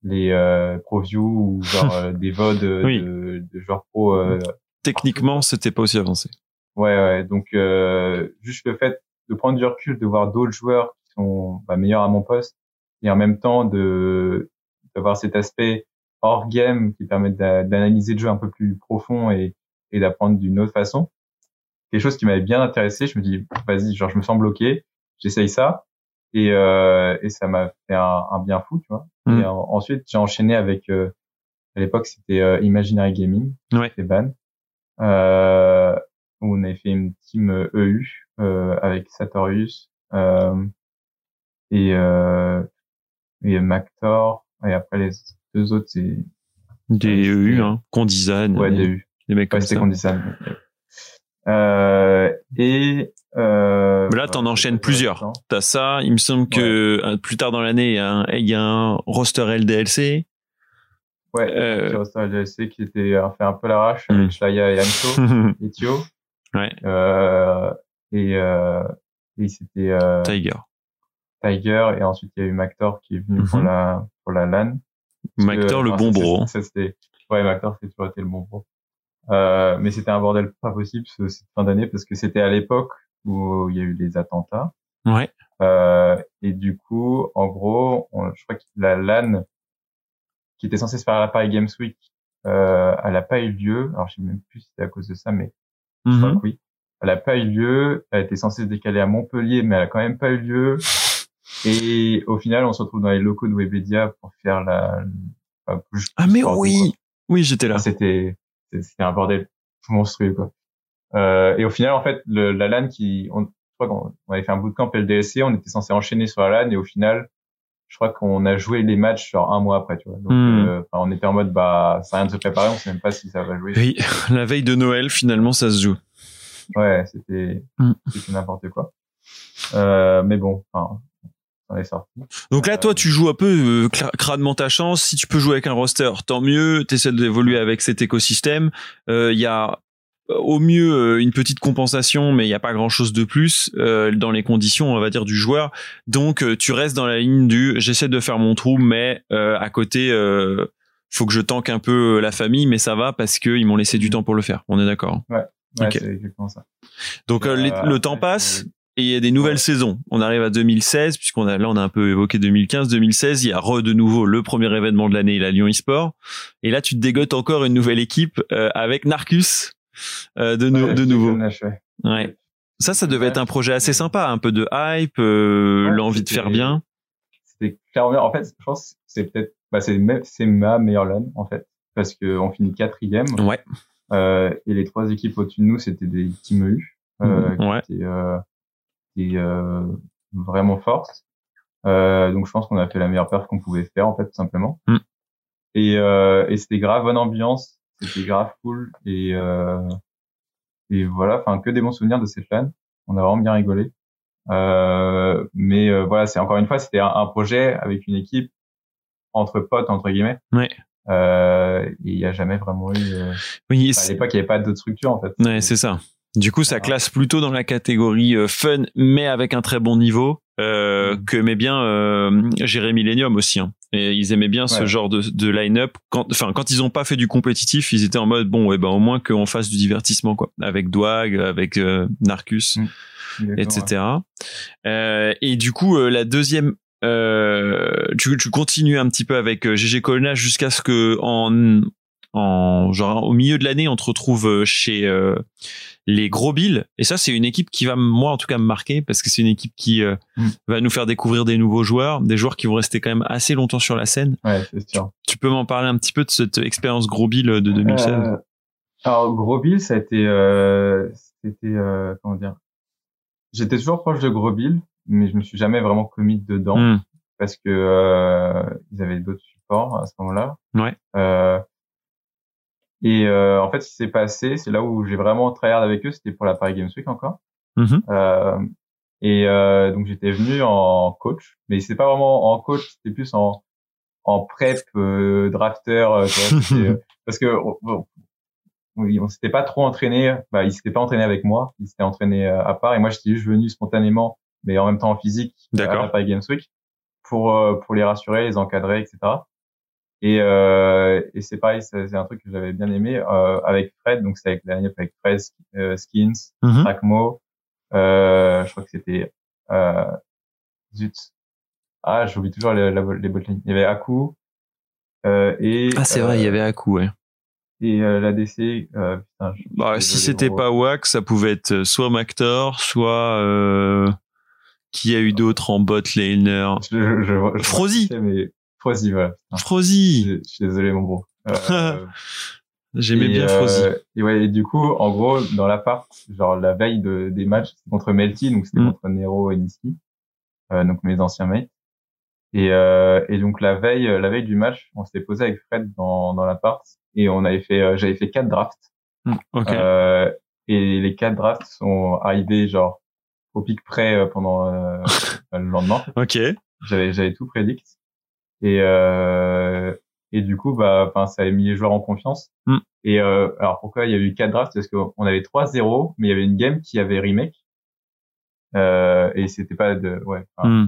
les euh, pro view ou genre euh, des vods de, Oui. de, de joueurs pro. euh, Techniquement, c'était pas aussi avancé. ouais, ouais. Donc euh, juste le fait de prendre du recul, de voir d'autres joueurs qui sont bah, meilleurs à mon poste et en même temps de d'avoir cet aspect hors game qui permet d'a- d'analyser le jeu un peu plus profond et, et d'apprendre d'une autre façon. Quelque chose qui m'avait bien intéressé. Je me dis, vas-y, genre je me sens bloqué, j'essaye ça et, euh, et ça m'a fait un, un bien fou, tu vois. Mm. Et en- ensuite j'ai enchaîné avec euh, à l'époque c'était euh, Imaginary Gaming, Ouais. c'était ban, euh, où on avait fait une team euh, EU euh, avec Satorius euh, et euh, et Mactor et après les deux autres c'est Des EU, hein, Condizane, ouais des, EU. des mecs Ouais, comme ça. Condizane. Euh, et euh, là, t'en voilà, enchaînes plusieurs. T'as ça. Il me semble que euh, plus tard dans l'année, il y a un, il y a un roster LDLC. Ouais, Euh, sur Star LGC qui était euh, fait un peu l'arrache avec Shlaya et Anso et Thio. Ouais, Euh, et euh, et c'était euh, Tiger. Tiger et ensuite il y a eu Mactor qui est venu pour Mhm. la pour la LAN. Que, Mactor, le enfin, bon bro. ça, c'était ouais Mactor c'est toujours été le bon bro. Euh, mais c'était un bordel pas possible ce- cette fin d'année parce que c'était à l'époque où il y a eu les attentats. Ouais. Euh, et du coup, en gros, on- je crois que la LAN qui était censée se faire à la Paris Games Week, euh, elle a pas eu lieu. Alors, je sais même plus si c'était à cause de ça, mais je crois Mhm. que oui. Elle a pas eu lieu. Elle était censée se décaler à Montpellier, mais elle a quand même pas eu lieu. Et au final, on se retrouve dans les locaux de Webedia pour faire la. enfin, Ah mais oui, oui, j'étais là. C'était c'était un bordel monstrueux quoi. Euh, et au final, en fait, le, la LAN qui, on, je crois qu'on on avait fait un bootcamp LDSC, on était censé enchaîner sur la LAN et au final, je crois qu'on a joué les matchs genre un mois après, tu vois. Donc, Hmm. euh, on était en mode bah, ça rien de se préparer, on sait même pas si ça va jouer. Oui, la veille de Noël, finalement, ça se joue. Ouais, c'était c'était n'importe quoi. Euh, mais bon, enfin, on est sorti. Donc là, toi, tu joues un peu euh, crânement ta chance. Si tu peux jouer avec un roster, tant mieux. T'essaies d'évoluer avec cet écosystème. Euh, Il y a au mieux euh, une petite compensation, mais il n'y a pas grand-chose de plus euh, dans les conditions, on va dire, du joueur. Donc, euh, tu restes dans la ligne du j'essaie de faire mon trou, mais euh, à côté, euh, faut que je tanque un peu la famille, mais ça va parce qu'ils m'ont laissé du temps pour le faire. On est d'accord. Ouais, Ok. c'est exactement ça. Donc, euh, les- Euh, le temps après, passe. Et il y a des nouvelles Ouais. saisons. On arrive à 2016, puisqu'on a là on a un peu évoqué 2015, 2016. Il y a re de nouveau le premier événement de l'année, la Lyon eSport. Et là, tu te dégotes encore une nouvelle équipe euh, avec Narcus euh, de, nou- Ouais, de je nouveau. ouais. Ça, ça devait Ouais, être un projet assez sympa, un peu de hype, euh, l'envie de faire bien. C'était clairement, en fait, je pense que c'est peut-être, bah, c'est ma meilleure LAN, en fait, parce que on finit quatrième, Ouais. euh, et les trois équipes au-dessus de nous, c'était des team EU, euh, ouais. qui étaient, vraiment fortes. Donc je pense qu'on a fait la meilleure perf qu'on pouvait faire, en fait, tout simplement. Mm. Et, euh, et c'était grave bonne ambiance. C'était grave cool et euh, et voilà, enfin que des bons souvenirs de cette LAN. On a vraiment bien rigolé. Euh, mais euh, voilà, c'est encore une fois, c'était un, un, projet avec une équipe entre potes entre guillemets. Ouais. Euh, il n'y a jamais vraiment eu. Euh, Oui, à l'époque, il n'y avait pas d'autres structures en fait. Ouais, c'est ça. Du coup, ça classe plutôt dans la catégorie euh, fun, mais avec un très bon niveau, euh, Mhm. que aimait bien euh, gérer Millennium aussi. Hein. Et ils aimaient bien ce Ouais. genre de, de line-up. Quand, enfin, quand ils ont pas fait du compétitif, ils étaient en mode bon, ouais, ben au moins qu'on fasse du divertissement, quoi. Avec Dwag, avec euh, Narcus. Exactement, etc. Euh, et du coup, euh, la deuxième, euh, tu, tu continues un petit peu avec GG Colna jusqu'à ce que en, en genre au milieu de l'année, on te retrouve chez euh, les Gros Bill. Et ça, c'est une équipe qui va moi en tout cas me marquer parce que c'est une équipe qui euh, Mm. va nous faire découvrir des nouveaux joueurs, des joueurs qui vont rester quand même assez longtemps sur la scène. Ouais, c'est sûr. Tu peux m'en parler un petit peu de cette expérience Gros Bill de 2016 Euh, alors Gros Bill, ça a été, euh, c'était euh, comment dire? J'étais toujours proche de Gros Bill, mais je me suis jamais vraiment commis dedans Hmm. parce que euh, ils avaient d'autres supports à ce moment-là. Ouais. Et euh, en fait, ce qui s'est passé, c'est là où j'ai vraiment tryhard avec eux, c'était pour la Paris Games Week encore. Mhm. Euh, et euh, donc j'étais venu en coach, mais c'était pas vraiment en coach, c'était plus en en prep euh, drafter, euh, euh, parce que on, on, s'était pas trop entraîné. Bah, ils s'étaient pas entraînés avec moi, ils s'étaient entraînés euh, à part, et moi j'étais juste venu spontanément, mais en même temps en physique à la Paris Games Week pour pour les rassurer, les encadrer, etc. Et, euh, et c'est pareil, c'est un truc que j'avais bien aimé euh, avec Fred. Donc c'est avec la line-up avec Fred, euh, Skins. Trackmo. Euh, je crois que c'était euh, zut. Ah, j'oublie toujours les, les botlines. Il y avait Aku euh, et Ah, c'est vrai, il y euh, avait Aku, ouais. et euh, l'ADC. Euh, putain, je- Bah, si c'était pas Wax, ça pouvait être soit Mactor, soit euh, qui a eu d'autres en bot laner. je, je, je, Frozy. mais Frozy, voilà. Frozy. je, suis désolé, mon gros. Euh, J'aimais bien euh, Frozy. Et ouais, et du coup, en gros, dans l'appart, genre la veille de, des matchs, c'était contre Melty, donc c'était Mm. contre Nero et Niski, euh, donc mes anciens mates. Et, et donc la veille, la veille du match, on s'était posé avec Fred dans, dans l'appart et on avait fait, j'avais fait quatre drafts. Mm, et les quatre drafts sont arrivés genre au pic près pendant le lendemain. ok. J'avais j'avais tout prédict. Et euh, et du coup bah enfin ça a mis les joueurs en confiance. Mm. Et euh, alors pourquoi il y a eu quatre drafts? Parce qu'on avait 3-0 mais il y avait une game qui avait remake. Euh, et c'était pas de ouais, Hmm.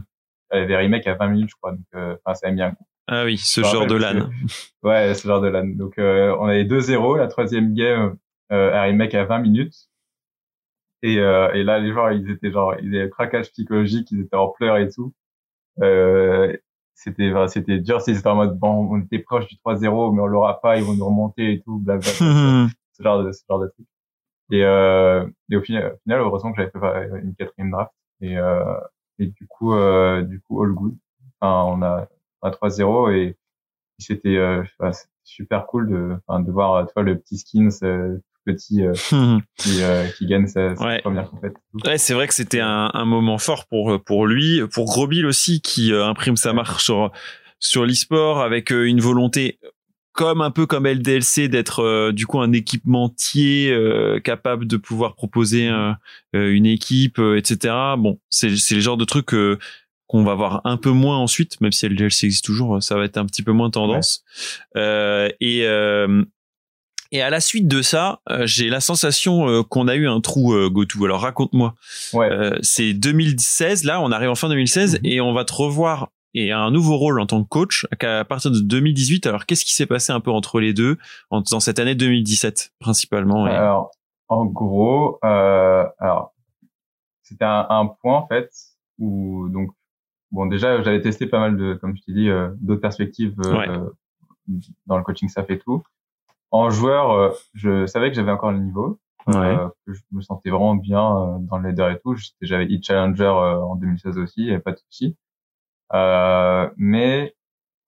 elle avait remake à 20 minutes je crois donc euh, ça a mis un coup. Ah oui, ce genre de LAN. que- Ouais, ce genre de LAN. Donc euh, on avait 2-0 la troisième game euh, à remake à 20 minutes. Et, euh, et là, les joueurs, ils étaient genre, ils avaient un craquage psychologique, ils étaient en pleurs et tout. Euh, c'était, c'était dur, ils étaient en mode, bon, on était proche du 3-0, mais on l'aura pas, ils vont nous remonter et tout, blablabla. ce genre de, ce genre de truc. Et, euh, et au final, au final, heureusement que j'avais fait une quatrième draft. Et, euh, et du coup, euh, du coup, all good. Enfin, on a, on a 3-0 et c'était, euh, c'était super cool de, enfin, de voir, tu vois, le petit skins, euh, petit, euh, qui, euh, qui gagne sa, sa Ouais. première compète. Ouais, c'est vrai que c'était un, un moment fort pour pour lui, pour Grobil aussi qui euh, imprime sa marque sur sur l'e-sport avec une volonté comme un peu comme LDLC d'être du coup un équipementier capable de pouvoir proposer une équipe, etc. Bon, c'est c'est le genre de truc qu'on va voir un peu moins ensuite, même si LDLC existe toujours, ça va être un petit peu moins tendance. Euh, et euh, et à la suite de ça, euh, j'ai la sensation euh, qu'on a eu un trou euh, GoTo. Alors raconte-moi. Ouais. Euh, c'est 2016, là, on arrive en fin 2016 Mhm. et on va te revoir et à un nouveau rôle en tant que coach à partir de 2018. Alors qu'est-ce qui s'est passé un peu entre les deux en, dans cette année 2017 principalement et- Alors, en gros, euh, alors, c'était un, un point, en fait, où, donc, bon, déjà, j'avais testé pas mal de, comme je t'ai dit, d'autres perspectives euh, Ouais. dans le coaching staff et tout. En joueur, euh, je savais que j'avais encore le niveau, Ouais. euh, que je me sentais vraiment bien euh, dans le leader et tout. J'avais hit challenger en 2016 aussi, avait pas de souci. Euh, mais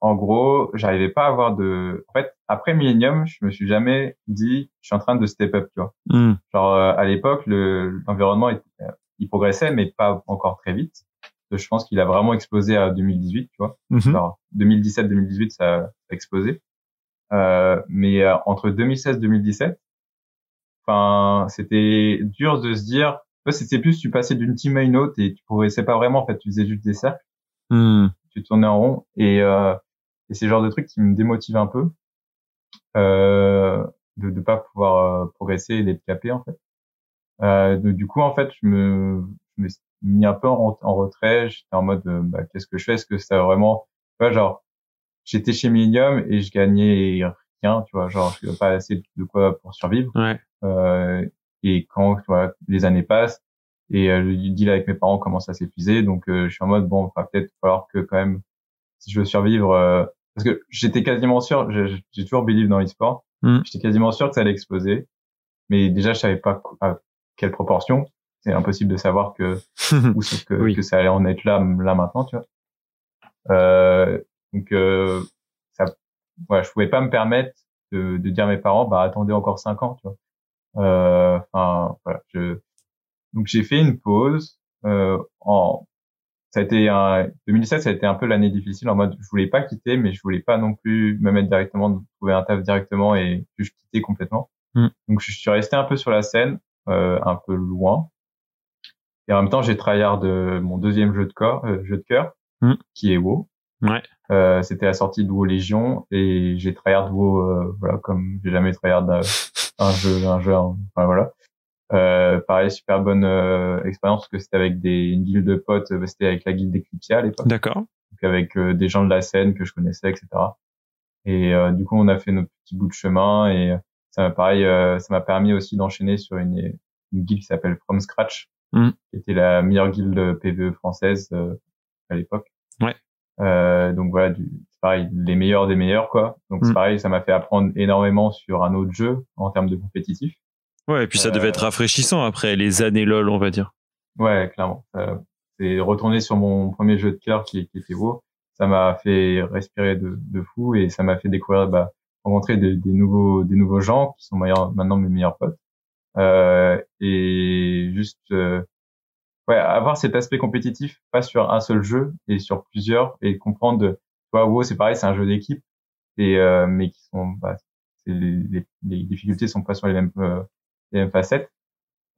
en gros, j'arrivais pas à avoir de. En fait, après Millennium, je me suis jamais dit, je suis en train de step up, tu vois. Hmm. Genre à l'époque, le- l'environnement, il progressait, mais pas encore très vite. Je pense qu'il a vraiment explosé à 2018, tu vois. Genre 2017-2018, ça a explosé. Euh, mais euh, entre 2016 et 2017, enfin, c'était dur de se dire. C'était plus tu passais d'une team à une autre et tu progressais pas vraiment. En fait, tu faisais juste des cercles, Hmm. tu tournais en rond et, euh, et c'est le genre de truc qui me démotive un peu euh, de ne pas pouvoir euh, progresser et d'être capé en fait. Euh, du coup, en fait, je me, je me suis mis un peu en, en retrait. J'étais en mode, euh, bah, qu'est-ce que je fais? Est-ce que ça vraiment, genre, j'étais chez Millennium et je gagnais rien, tu vois, genre, je n'avais pas assez de quoi pour survivre. Ouais. Euh, et quand, tu vois, les années passent et euh, le deal avec mes parents commence à s'épuiser, donc euh, je suis en mode, bon, peut-être falloir que quand même, si je veux survivre, euh, parce que j'étais quasiment sûr, j'ai toujours believe dans l'e-sport, Mm. j'étais quasiment sûr que ça allait exploser, mais déjà je savais pas à quelle proportion. C'est impossible de savoir que où que, Oui. que ça allait en être là là maintenant, tu vois. Euh, donc euh, ça, ouais, je pouvais pas me permettre de, de dire à mes parents, bah attendez encore cinq ans, tu vois. Euh, Enfin voilà, je donc j'ai fait une pause. Euh, en ça a été un 2017, ça a été un peu l'année difficile en mode je voulais pas quitter, mais je voulais pas non plus me mettre directement, trouver un taf directement et que je quittais complètement. Mm. Donc je suis resté un peu sur la scène, euh, un peu loin. Et en même temps, j'ai tryhard de mon deuxième jeu de corps, euh, jeu de cœur, Mm. qui est WoW. Ouais. Euh, c'était la sortie de WoW Légion et j'ai tryhard WoW, euh, voilà, comme j'ai jamais tryhard un, un jeu, un jeu, enfin voilà. Euh, pareil, super bonne euh, expérience parce que c'était avec des une guilde de potes, euh, c'était avec la guilde d'Eclipsia à l'époque, D'accord. donc avec euh, des gens de la scène que je connaissais, etc. Et euh, du coup, on a fait notre petit bout de chemin et ça m'a pareil, euh, ça m'a permis aussi d'enchaîner sur une, une guilde qui s'appelle From Scratch, Mm. qui était la meilleure guilde PVE française euh, à l'époque. Ouais. Euh, donc voilà, du, c'est pareil, les meilleurs des meilleurs quoi. Donc Mm. c'est pareil, ça m'a fait apprendre énormément sur un autre jeu en termes de compétitif. Ouais, et puis ça devait être Euh, rafraîchissant après les années LOL, on va dire. Ouais, clairement. Euh, c'est retourner sur mon premier jeu de cœur qui, qui était WoW. Ça m'a fait respirer de, de fou et ça m'a fait découvrir, bah, rencontrer des, des nouveaux, des nouveaux gens qui sont maintenant mes meilleurs potes. Euh, et juste, euh, ouais, avoir cet aspect compétitif, pas sur un seul jeu et sur plusieurs et comprendre, de, WoW, c'est pareil, c'est un jeu d'équipe et euh, mais qui sont, bah, les, les, les difficultés sont pas sur les mêmes, euh, les mêmes facettes.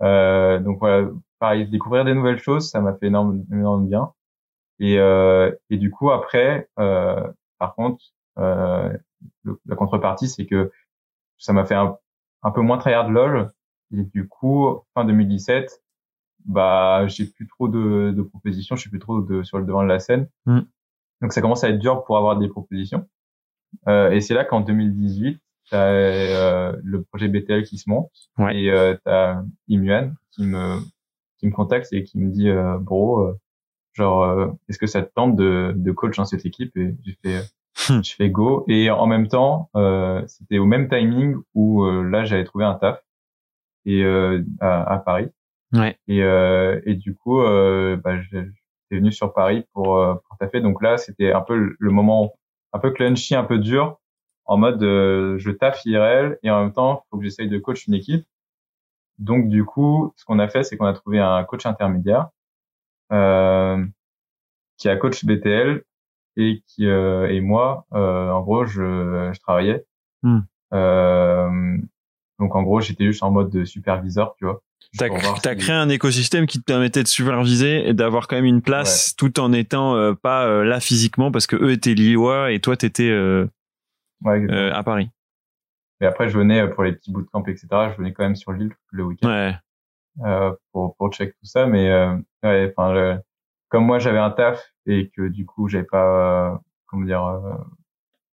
Euh, donc voilà, pareil, découvrir des nouvelles choses, ça m'a fait énormément énorme bien. Et, euh, et du coup, après, euh, par contre, euh, le- la contrepartie, c'est que ça m'a fait un, un peu moins tryhard LOL. Et du coup, fin 2017, bah, j'ai plus trop de, de propositions, je suis plus trop de, sur le devant de la scène. Mm. Donc ça commence à être dur pour avoir des propositions. Euh, et c'est là qu'en 2018, t'as euh, le projet BTL qui se monte Ouais. et euh, t'as Imuan qui me qui me contacte et qui me dit euh, bro euh, genre euh, est-ce que ça te tente de, de coach dans cette équipe? Et j'ai fait Hmm. je fais go et en même temps euh, c'était au même timing où euh, là j'avais trouvé un taf et euh, à, à Paris Ouais. et euh, et du coup euh, bah, j'étais venu sur Paris pour euh, pour taffer donc là c'était un peu le, le moment un peu clunchy un peu dur en mode euh, je taffe IRL et en même temps faut que j'essaye de coach une équipe donc du coup ce qu'on a fait c'est qu'on a trouvé un coach intermédiaire euh, qui a coach BTL et qui euh, et moi euh, en gros je, je travaillais Hmm. Donc en gros j'étais juste en mode de superviseur tu vois T'as si- créé un écosystème qui te permettait de superviser et d'avoir quand même une place tout en étant euh, pas euh, là physiquement parce que eux étaient lillois et toi t'étais euh, ouais, euh, à Paris. et après je venais pour les petits bootcamps etc je venais quand même sur l'île le week-end Ouais. pour pour check tout ça mais ouais enfin le- comme moi j'avais un taf et que du coup j'avais pas comment dire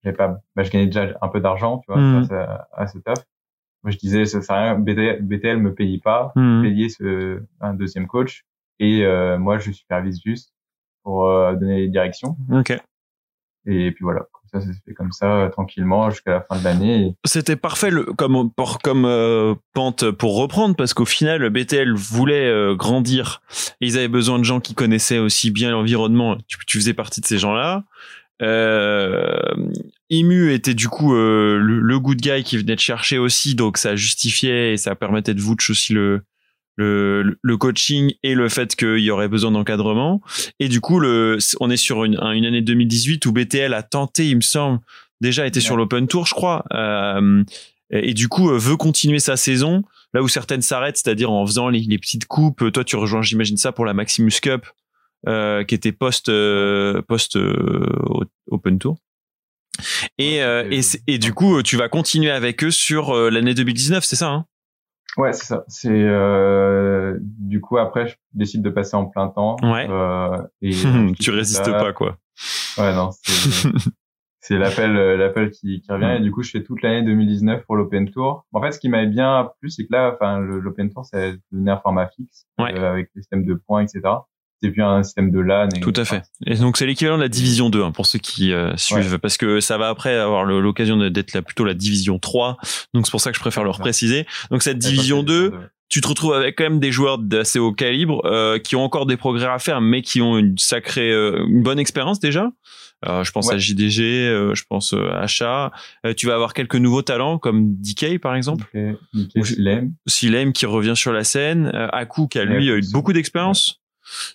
j'avais pas bah, je gagnais déjà un peu d'argent tu vois Mhm. grâce à, à ce taf moi je disais ça sert à rien. BTL, BTL me payait pas payer ce un deuxième coach. Et euh, moi je supervise juste pour euh, donner les directions. Ok. et puis voilà. Ça ça se fait comme ça euh, tranquillement jusqu'à la fin de l'année. Et- C'était parfait le, comme pour, comme euh, pente pour reprendre parce qu'au final BTL voulait euh, grandir. Et ils avaient besoin de gens qui connaissaient aussi bien l'environnement. Tu, tu faisais partie de ces gens-là. Euh, Imu était du coup euh, le, le good guy qui venait te chercher aussi, donc ça justifiait et ça permettait de vouch aussi le, le, le coaching et le fait qu'il y aurait besoin d'encadrement. Et du coup, le, on est sur une, un- une année 2018 où BTL a tenté, il me semble, déjà été sur l'Open Tour, je crois, euh, et, et du coup euh, veut continuer sa saison là où certaines s'arrêtent, c'est-à-dire en faisant les, les petites coupes. Toi, tu rejoins, j'imagine ça pour la Maximus Cup, euh, qui était post euh, post euh, Open Tour. Et, euh, et, et du coup, tu vas continuer avec eux sur euh, l'année 2019, c'est ça hein? Ouais, c'est ça. C'est euh, du coup après, je décide de passer en plein temps. Ouais. Et Tu résistes ça. pas, quoi. Ouais, non, c'est l'appel l'appel qui, qui revient et du coup je fais toute l'année 2019 pour l'Open Tour. En fait, ce qui m'avait bien plu, c'est que là, enfin, l'Open Tour, ça devenait un format fixe Ouais. avec le système de points, etc. C'est plus un système de LAN. Et, Tout à fait. Et donc c'est l'équivalent de la division 2 hein, pour ceux qui euh, suivent, parce que ça va après avoir l'occasion d'être là plutôt la division 3. Donc c'est pour ça que je préfère le repréciser. Donc cette division c'est 2, le- tu te retrouves avec quand même des joueurs d'assez haut calibre euh, qui ont encore des progrès à faire, mais qui ont une sacrée, euh, une bonne expérience déjà. Euh, je pense Ouais. à JDG, euh, je pense euh, à Achat. Euh, tu vas avoir quelques nouveaux talents comme DK par exemple, Ou- Silem. Silem qui revient sur la scène, euh, Aku qui a lui Ouais, a eu beaucoup d'expérience.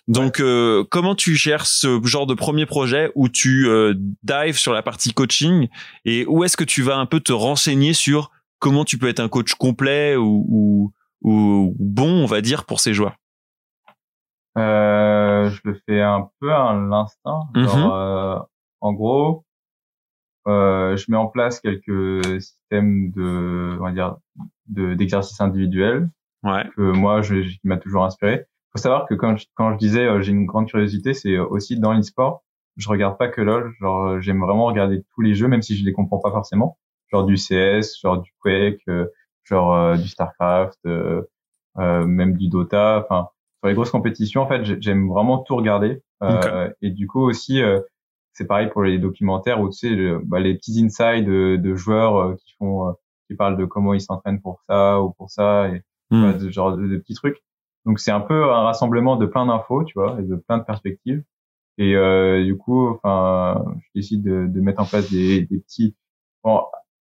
Donc euh, comment tu gères ce genre de premier projet où tu euh, dives sur la partie coaching et où est-ce que tu vas un peu te renseigner sur comment tu peux être un coach complet ou, ou, ou bon on va dire pour ces joueurs? Euh, je le fais un peu à l'instinct. Euh, en gros, euh, je mets en place quelques systèmes de, on va dire, de d'exercices individuels Ouais. que moi, je, qui m'a toujours inspiré. Faut savoir que quand je, quand je disais euh, j'ai une grande curiosité, c'est aussi dans l'e-sport. Je regarde pas que LoL. Genre, euh, j'aime vraiment regarder tous les jeux, même si je les comprends pas forcément. Genre du CS, genre du Quake, euh, genre euh, du Starcraft, euh, euh, même du Dota. Enfin, sur les grosses compétitions, en fait, j'ai- j'aime vraiment tout regarder. Euh, Et du coup aussi, euh, c'est pareil pour les documentaires où tu sais le- bah, les petits insides de, de joueurs euh, qui font, euh, qui parlent de comment ils s'entraînent pour ça ou pour ça, et de, genre de, de petits trucs. Donc c'est un peu un rassemblement de plein d'infos, tu vois, et de plein de perspectives. Et euh, du coup, enfin, je décide de, de mettre en place des, des petits. Bon,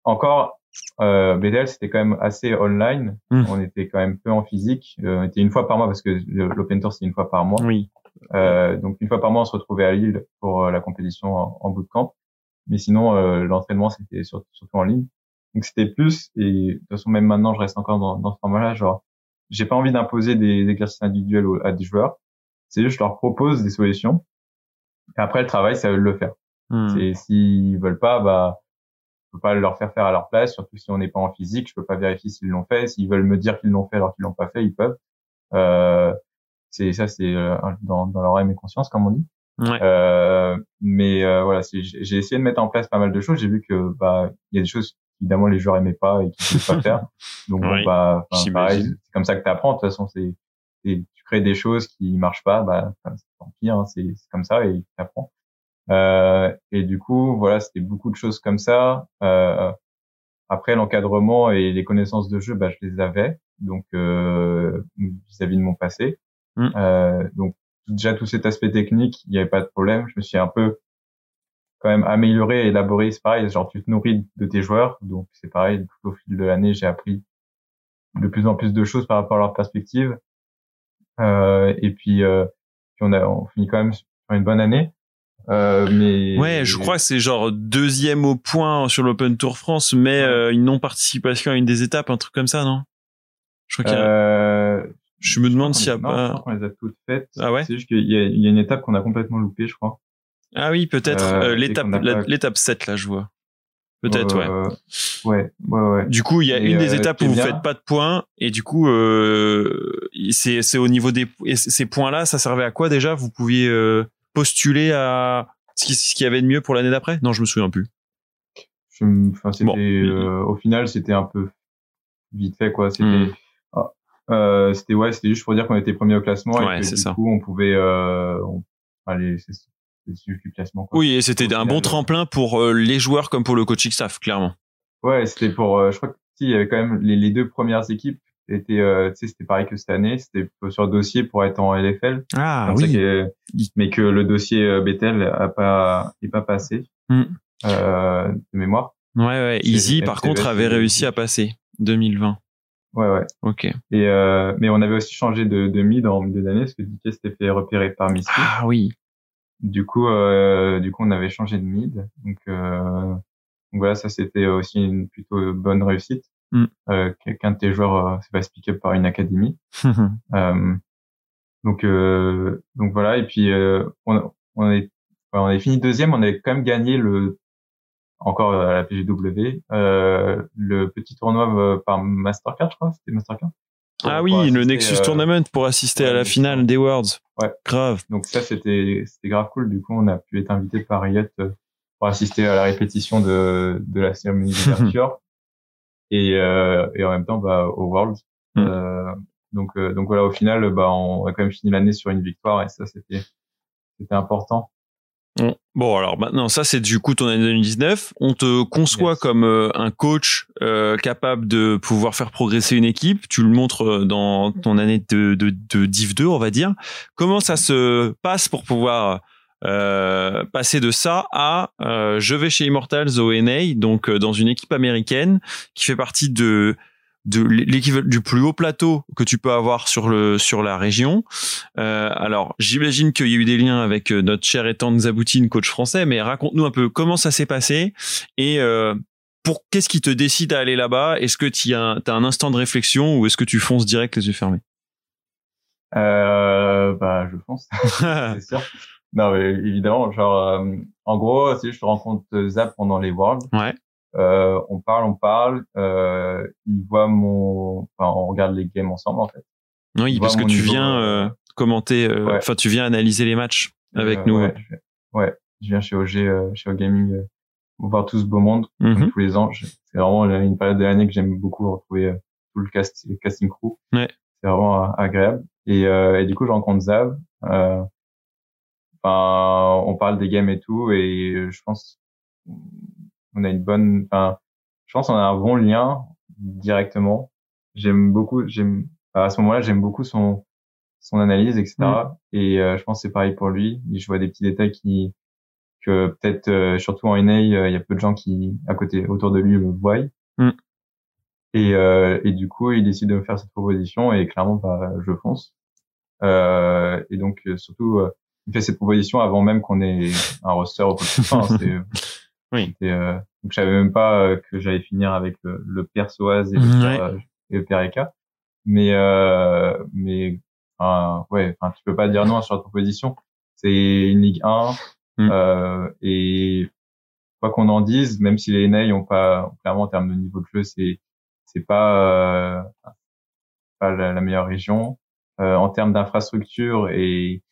encore, euh, BDL c'était quand même assez online. Mm. On était quand même peu en physique. Euh, on était une fois par mois parce que l'Open Tour c'est une fois par mois. Oui. Euh, donc une fois par mois, on se retrouvait à Lille pour euh, la compétition en, en bootcamp. Mais sinon, euh, l'entraînement c'était sur- surtout en ligne. Donc c'était plus. Et de toute façon, même maintenant, je reste encore dans, dans ce format-là. Genre, j'ai pas envie d'imposer des exercices individuels à des joueurs. C'est juste, je leur propose des solutions. Et après, le travail, c'est à eux de le faire. Hmm. C'est s'ils veulent pas, bah, je peux pas leur faire faire à leur place. Surtout si on n'est pas en physique, je peux pas vérifier s'ils l'ont fait. S'ils veulent me dire qu'ils l'ont fait alors qu'ils l'ont pas fait, ils peuvent. Euh, c'est ça, c'est euh, dans, dans leur âme et conscience, comme on dit. Ouais. Euh, mais euh, voilà, j'ai essayé de mettre en place pas mal de choses. J'ai vu que bah il y a des choses évidemment les joueurs aimaient pas et qu'ils pouvaient pas faire. Donc bon, bah pareil, c'est comme ça que tu apprends. De toute façon, c'est tu crées des choses qui marchent pas, bah tant pis, hein, c'est c'est comme ça et tu apprends. Euh, et du coup, voilà, c'était beaucoup de choses comme ça. Euh, après l'encadrement et les connaissances de jeu, bah je les avais donc euh, vis-à-vis de mon passé. Mm. Euh, donc déjà tout cet aspect technique, il n'y avait pas de problème. Je me suis un peu quand même amélioré, élaboré. C'est pareil, genre tu te nourris de tes joueurs, donc c'est pareil. Tout au fil de l'année, j'ai appris de plus en plus de choses par rapport à leur perspective. Euh, et puis, euh, puis on a on finit quand même sur une bonne année. Euh, mais Ouais, je crois que c'est genre deuxième au point sur l'Open Tour France, mais euh, une non-participation à une des étapes, un truc comme ça, non? Je crois qu'il y a- Euh, Je me demande s'il y a non, je pas. crois qu'on les a toutes faites. Ah ouais? C'est juste qu'il y y a une étape qu'on a complètement loupée, je crois. Ah oui, peut-être Euh, euh, l'étape l'étape 7 là, je vois. Peut-être ouais. Ouais, ouais, ouais. Du coup, il y a Et, une des euh, étapes où qui vous faites pas de points et du coup c'est c'est au niveau des ces points là, ça servait à quoi déjà? Vous pouviez postuler à ce qui ce qu'il y avait de mieux pour l'année d'après? Non, je me souviens plus. Je Enfin, c'était, Bon. euh, au final, c'était un peu vite fait, quoi. C'était, Hmm. ah, euh, c'était, ouais, c'était juste pour dire qu'on était premier au classement Ouais, et que du ça. coup, on pouvait, euh, on, allez, du classement, quoi. Oui, et c'était un bon euh, tremplin pour euh, les joueurs comme pour le coaching staff, clairement. Ouais, c'était pour, euh, je crois que si, il y avait quand même les, les deux premières équipes étaient, euh, tu sais, c'était pareil que cette année, c'était sur dossier pour être en LFL. Ah que- mais que le dossier Bethel a pas, est pas passé, Hmm. euh, de mémoire. Ouais, ouais. Easy, par contre, avait réussi à passer 2020. Ouais, ouais. Ok. Et euh, mais on avait aussi changé de, de mid en milieu d'année parce que DK s'était fait repérer par Misty. Ah oui. Du coup, euh, du coup, on avait changé de mid. Donc, euh, donc voilà, ça c'était aussi une plutôt bonne réussite. Mm. Euh, Quelqu'un de tes joueurs s'est fait pick up par une académie. Euh, donc euh, donc voilà et puis euh, on, on est on est fini deuxième, on avait quand même gagné le encore à la PGW euh, le petit tournoi par Mastercard je crois, c'était Mastercard? Ah oui, le Nexus euh, Tournament pour assister à la finale des Worlds. Ouais. Grave. Donc ça c'était c'était grave cool. Du coup on a pu être invité par Riot euh, pour assister à la répétition de de la cérémonie d'ouverture et euh, et en même temps bah au Worlds. Mm. Euh, donc euh, donc voilà au final bah on a quand même fini l'année sur une victoire et ça c'était c'était important. Bon. Alors maintenant, ça c'est du coup ton année 2019. On te conçoit Yes. comme euh, un coach euh, capable de pouvoir faire progresser une équipe. Tu le montres euh, dans ton année de, de, de Div 2, on va dire. Comment ça se passe pour pouvoir euh, passer de ça à je vais chez Immortals au NA, donc dans une équipe américaine qui fait partie de de l'équivalent du plus haut plateau que tu peux avoir sur le sur la région. Euh, alors, j'imagine qu'il y a eu des liens avec euh, notre cher tendre Zaboutine, coach français, mais raconte-nous un peu comment ça s'est passé et euh, pour qu'est-ce qui te décide à aller là-bas? Est-ce que tu as, as un instant de réflexion ou est-ce que tu fonces direct les yeux fermés? Euh, bah je pense c'est sûr. Non mais évidemment genre euh, en gros si je te rencontre Zap pendant les Worlds Ouais. Euh, on parle, on parle. Euh, il voit mon, enfin, on regarde les games ensemble en fait. Oui, Il parce que tu niveau, viens euh, euh, commenter, euh, ouais. enfin tu viens analyser les matchs avec Euh, nous. Ouais, je, ouais, je viens chez OG, euh, chez OG Gaming, euh, voir tout ce beau monde Mhm. tous les ans. C'est vraiment une période de l'année que j'aime beaucoup retrouver tout le cast, le casting crew. Ouais. C'est vraiment agréable. Et, euh, et du coup, je rencontre Zav. Euh, Enfin, on parle des games et tout, et je pense on a une bonne. Enfin, je pense on a un bon lien directement. J'aime beaucoup. J'aime à ce moment-là, j'aime beaucoup son son analyse, etc. Et euh, je pense que c'est pareil pour lui. Je vois des petits détails qui que peut-être euh, surtout en NA, euh, il y a peu de gens qui à côté autour de lui le voient. Mm. Et euh, et du coup, il décide de me faire cette proposition et clairement, bah, je fonce. Euh, et donc surtout, euh, il fait cette proposition avant même qu'on ait un roster au coach fin. C'était Oui. c'était, euh, donc je savais même pas euh, que j'allais finir avec le, le père Soaz et Ouais. euh, et le père Eka. Mais euh, mais enfin, ouais, enfin tu peux pas dire non sur la proposition. C'est une Ligue 1 Mm. euh, et quoi qu'on en dise, même si les NA ont pas clairement en termes de niveau de jeu, c'est c'est pas euh, pas la, la meilleure région Euh, en termes d'infrastructure et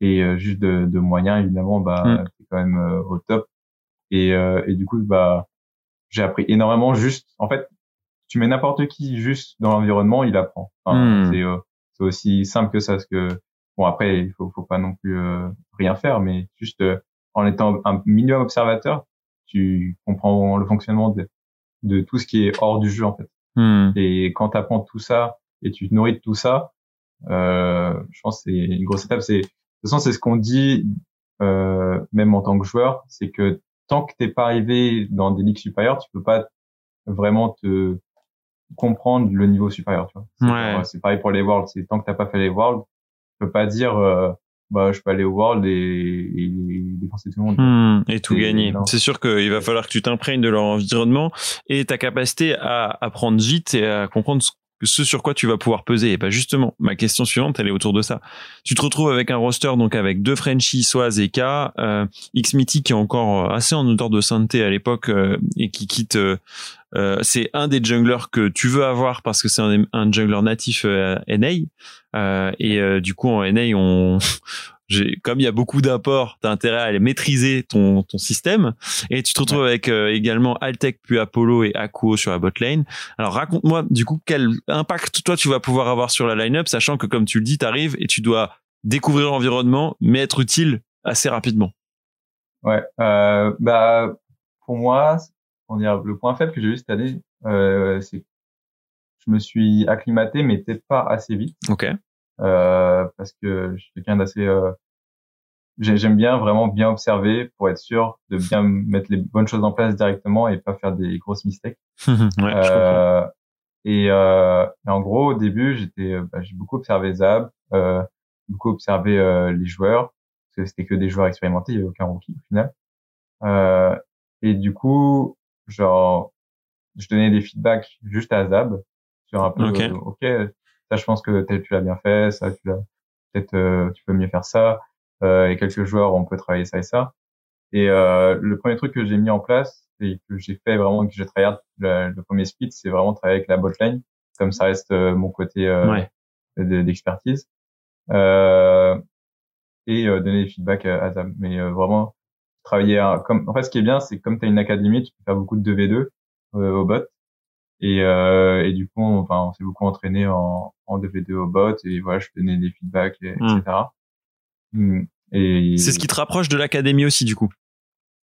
et juste de, de moyens évidemment bah Mm. c'est quand même euh, au top et euh, et du coup bah j'ai appris énormément juste en fait tu mets n'importe qui juste dans l'environnement il apprend Enfin, Mm. c'est euh, c'est aussi simple que ça parce que bon après il faut faut pas non plus euh, rien faire mais juste euh, en étant un minimum observateur tu comprends le fonctionnement de de tout ce qui est hors du jeu en fait Hmm. et quand tu apprends tout ça et tu te nourris de tout ça, euh, je pense que c'est une grosse étape. C'est, de toute façon, c'est ce qu'on dit euh, même en tant que joueur, c'est que tant que t'es pas arrivé dans des ligues supérieures, tu peux pas vraiment te comprendre le niveau supérieur. Tu vois. C'est, Ouais. pareil pour les Worlds. C'est tant que t'as pas fait les Worlds, tu peux pas dire euh, bah je peux aller au World et, et défoncer tout le monde. Hmm, et tout gagner. C'est sûr qu'il va falloir que tu t'imprègnes de leur environnement et ta capacité à apprendre vite et à comprendre ce, ce sur quoi tu vas pouvoir peser. Et bah justement, ma question suivante, elle est autour de ça. Tu te retrouves avec un roster donc avec deux Frenchies, Soaz et K, euh, X Mythic qui est encore assez en odeur de sainteté à l'époque euh, et qui quitte. euh, euh, c'est un des junglers que tu veux avoir parce que c'est un, un jungler natif euh, NA Euh, et euh, du coup en NA on comme il y a beaucoup d'apports, t'as intérêt à aller maîtriser ton ton système et tu te retrouves avec euh, également Altec puis Apollo et Akuo sur la bot lane. Alors raconte-moi du coup quel impact toi tu vas pouvoir avoir sur la line-up sachant que comme tu le dis, t'arrives et tu dois découvrir l'environnement mais être utile assez rapidement. Ouais, euh, bah pour moi, on dire le point faible que j'ai eu cette année, euh, c'est que je me suis acclimaté, mais peut-être pas assez vite, OK. Euh, parce que je suis quelqu'un d'assez. Euh, j'ai- J'aime bien vraiment bien observer pour être sûr de bien mettre les bonnes choses en place directement et pas faire des grosses mistakes. ouais. Euh, et, euh, et en gros, au début, j'étais, euh, bah, j'ai beaucoup observé Zab, euh, beaucoup observé les joueurs, parce que c'était que des joueurs expérimentés, il n'y avait aucun rookie au final. Euh, et du coup, genre, je donnais des feedbacks juste à Zab sur un peu, Ok. euh, ok, ça je pense que peut-être tu l'as bien fait, ça tu l'as, peut-être euh, tu peux mieux faire ça. Euh, et quelques joueurs, on peut travailler ça et ça. Et euh, le premier truc que j'ai mis en place et que j'ai fait vraiment que j'ai travaillé le, le premier split, c'est vraiment travailler avec la botlane, comme ça reste euh, mon côté euh, Ouais. de- d'expertise. Euh, et euh, donner des feedbacks à, à Zab. Mais euh, vraiment travailler à- comme en fait ce qui est bien c'est que comme tu as une académie tu peux faire beaucoup de 2v2 euh, au bot et, euh, et du coup on, enfin, on s'est beaucoup entraîné en, en 2v2 au bot et voilà je donnais des feedbacks et, Hmm. etc Hmm. et C'est ce qui te rapproche de l'académie aussi, du coup.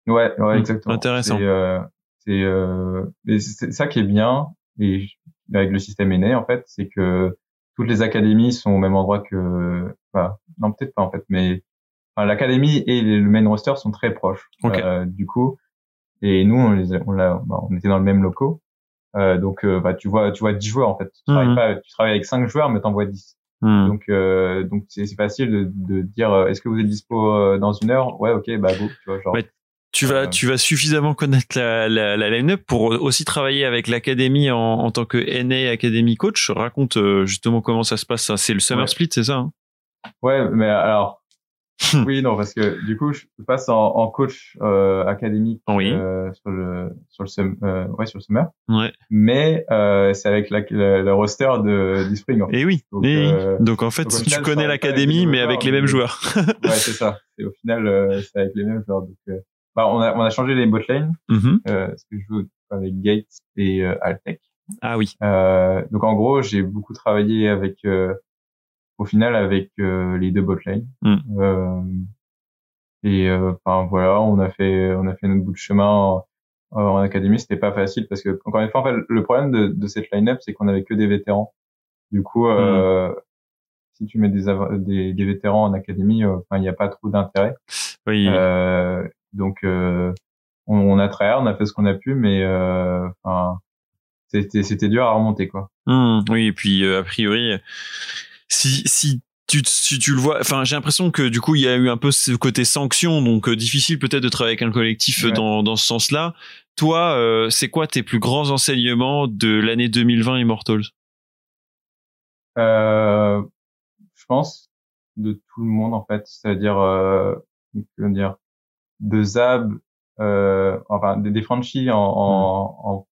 ouais ouais Hmm. exactement Intéressant. c'est euh, c'est euh, ça qui est bien et avec le système aîné en fait c'est que toutes les académies sont au même endroit que enfin, non peut-être pas en fait mais enfin, l'académie et le main roster sont très proches Ok. Euh, du coup et nous on les on, l'a- bah, on était dans le même locaux donc euh, bah, tu vois tu vois 10 joueurs en fait tu travailles Mhm. pas tu travailles avec 5 joueurs mais t'envoies 10 Hmm. donc euh, donc c'est c'est facile de, de dire euh, est-ce que vous êtes dispo euh, dans une heure? Ouais ok bah go tu vois genre Ouais. Tu vas, Euh, tu vas suffisamment connaître la, la, la line-up pour aussi travailler avec l'académie en, en tant que NA Academy Coach. Raconte euh, justement comment ça se passe. Ça, c'est le Summer Ouais. Split, c'est ça hein? Ouais, mais alors. Oui non parce que du coup je passe en, en coach euh, académique Oui. euh, sur le sur le euh, ouais sur le summer, Ouais. mais euh, c'est avec la, le, le roster de du spring. En fait. Et oui. Donc, Et oui. euh, Donc en fait, donc, tu connais l'académie, mais avec les mêmes mais- joueurs. Ouais c'est ça. Et au final euh, c'est avec les mêmes joueurs. Donc euh, bah, on a on a changé les botlane Mhm. euh, parce que je joue avec Gates et euh, Altec. Ah oui. Euh, donc en gros, j'ai beaucoup travaillé avec, euh, au final, avec euh, les deux botlane. Mm. Euh, et euh, enfin voilà, on a fait, on a fait notre bout de chemin en, en académie. C'était pas facile parce que encore une fois, en fait, le problème de, de cette line-up, c'est qu'on avait que des vétérans. Du coup, euh, si tu mets des, des, des vétérans en académie, il n'y a pas trop d'intérêt. Oui. Euh, donc, euh, on, on a travaillé, on a fait ce qu'on a pu, mais euh, enfin, c'était c'était dur à remonter quoi. Hmm, oui, et puis euh, a priori, si si tu si tu le vois, enfin j'ai l'impression que du coup il y a eu un peu ce côté sanction, donc euh, difficile peut-être de travailler avec un collectif euh, Ouais. dans dans ce sens-là. Toi, euh, c'est quoi tes plus grands enseignements de l'année 2020 Immortals? Euh, je pense de tout le monde en fait, c'est-à-dire euh, comment dire de Zab, euh, enfin des, des franchises en, en, en,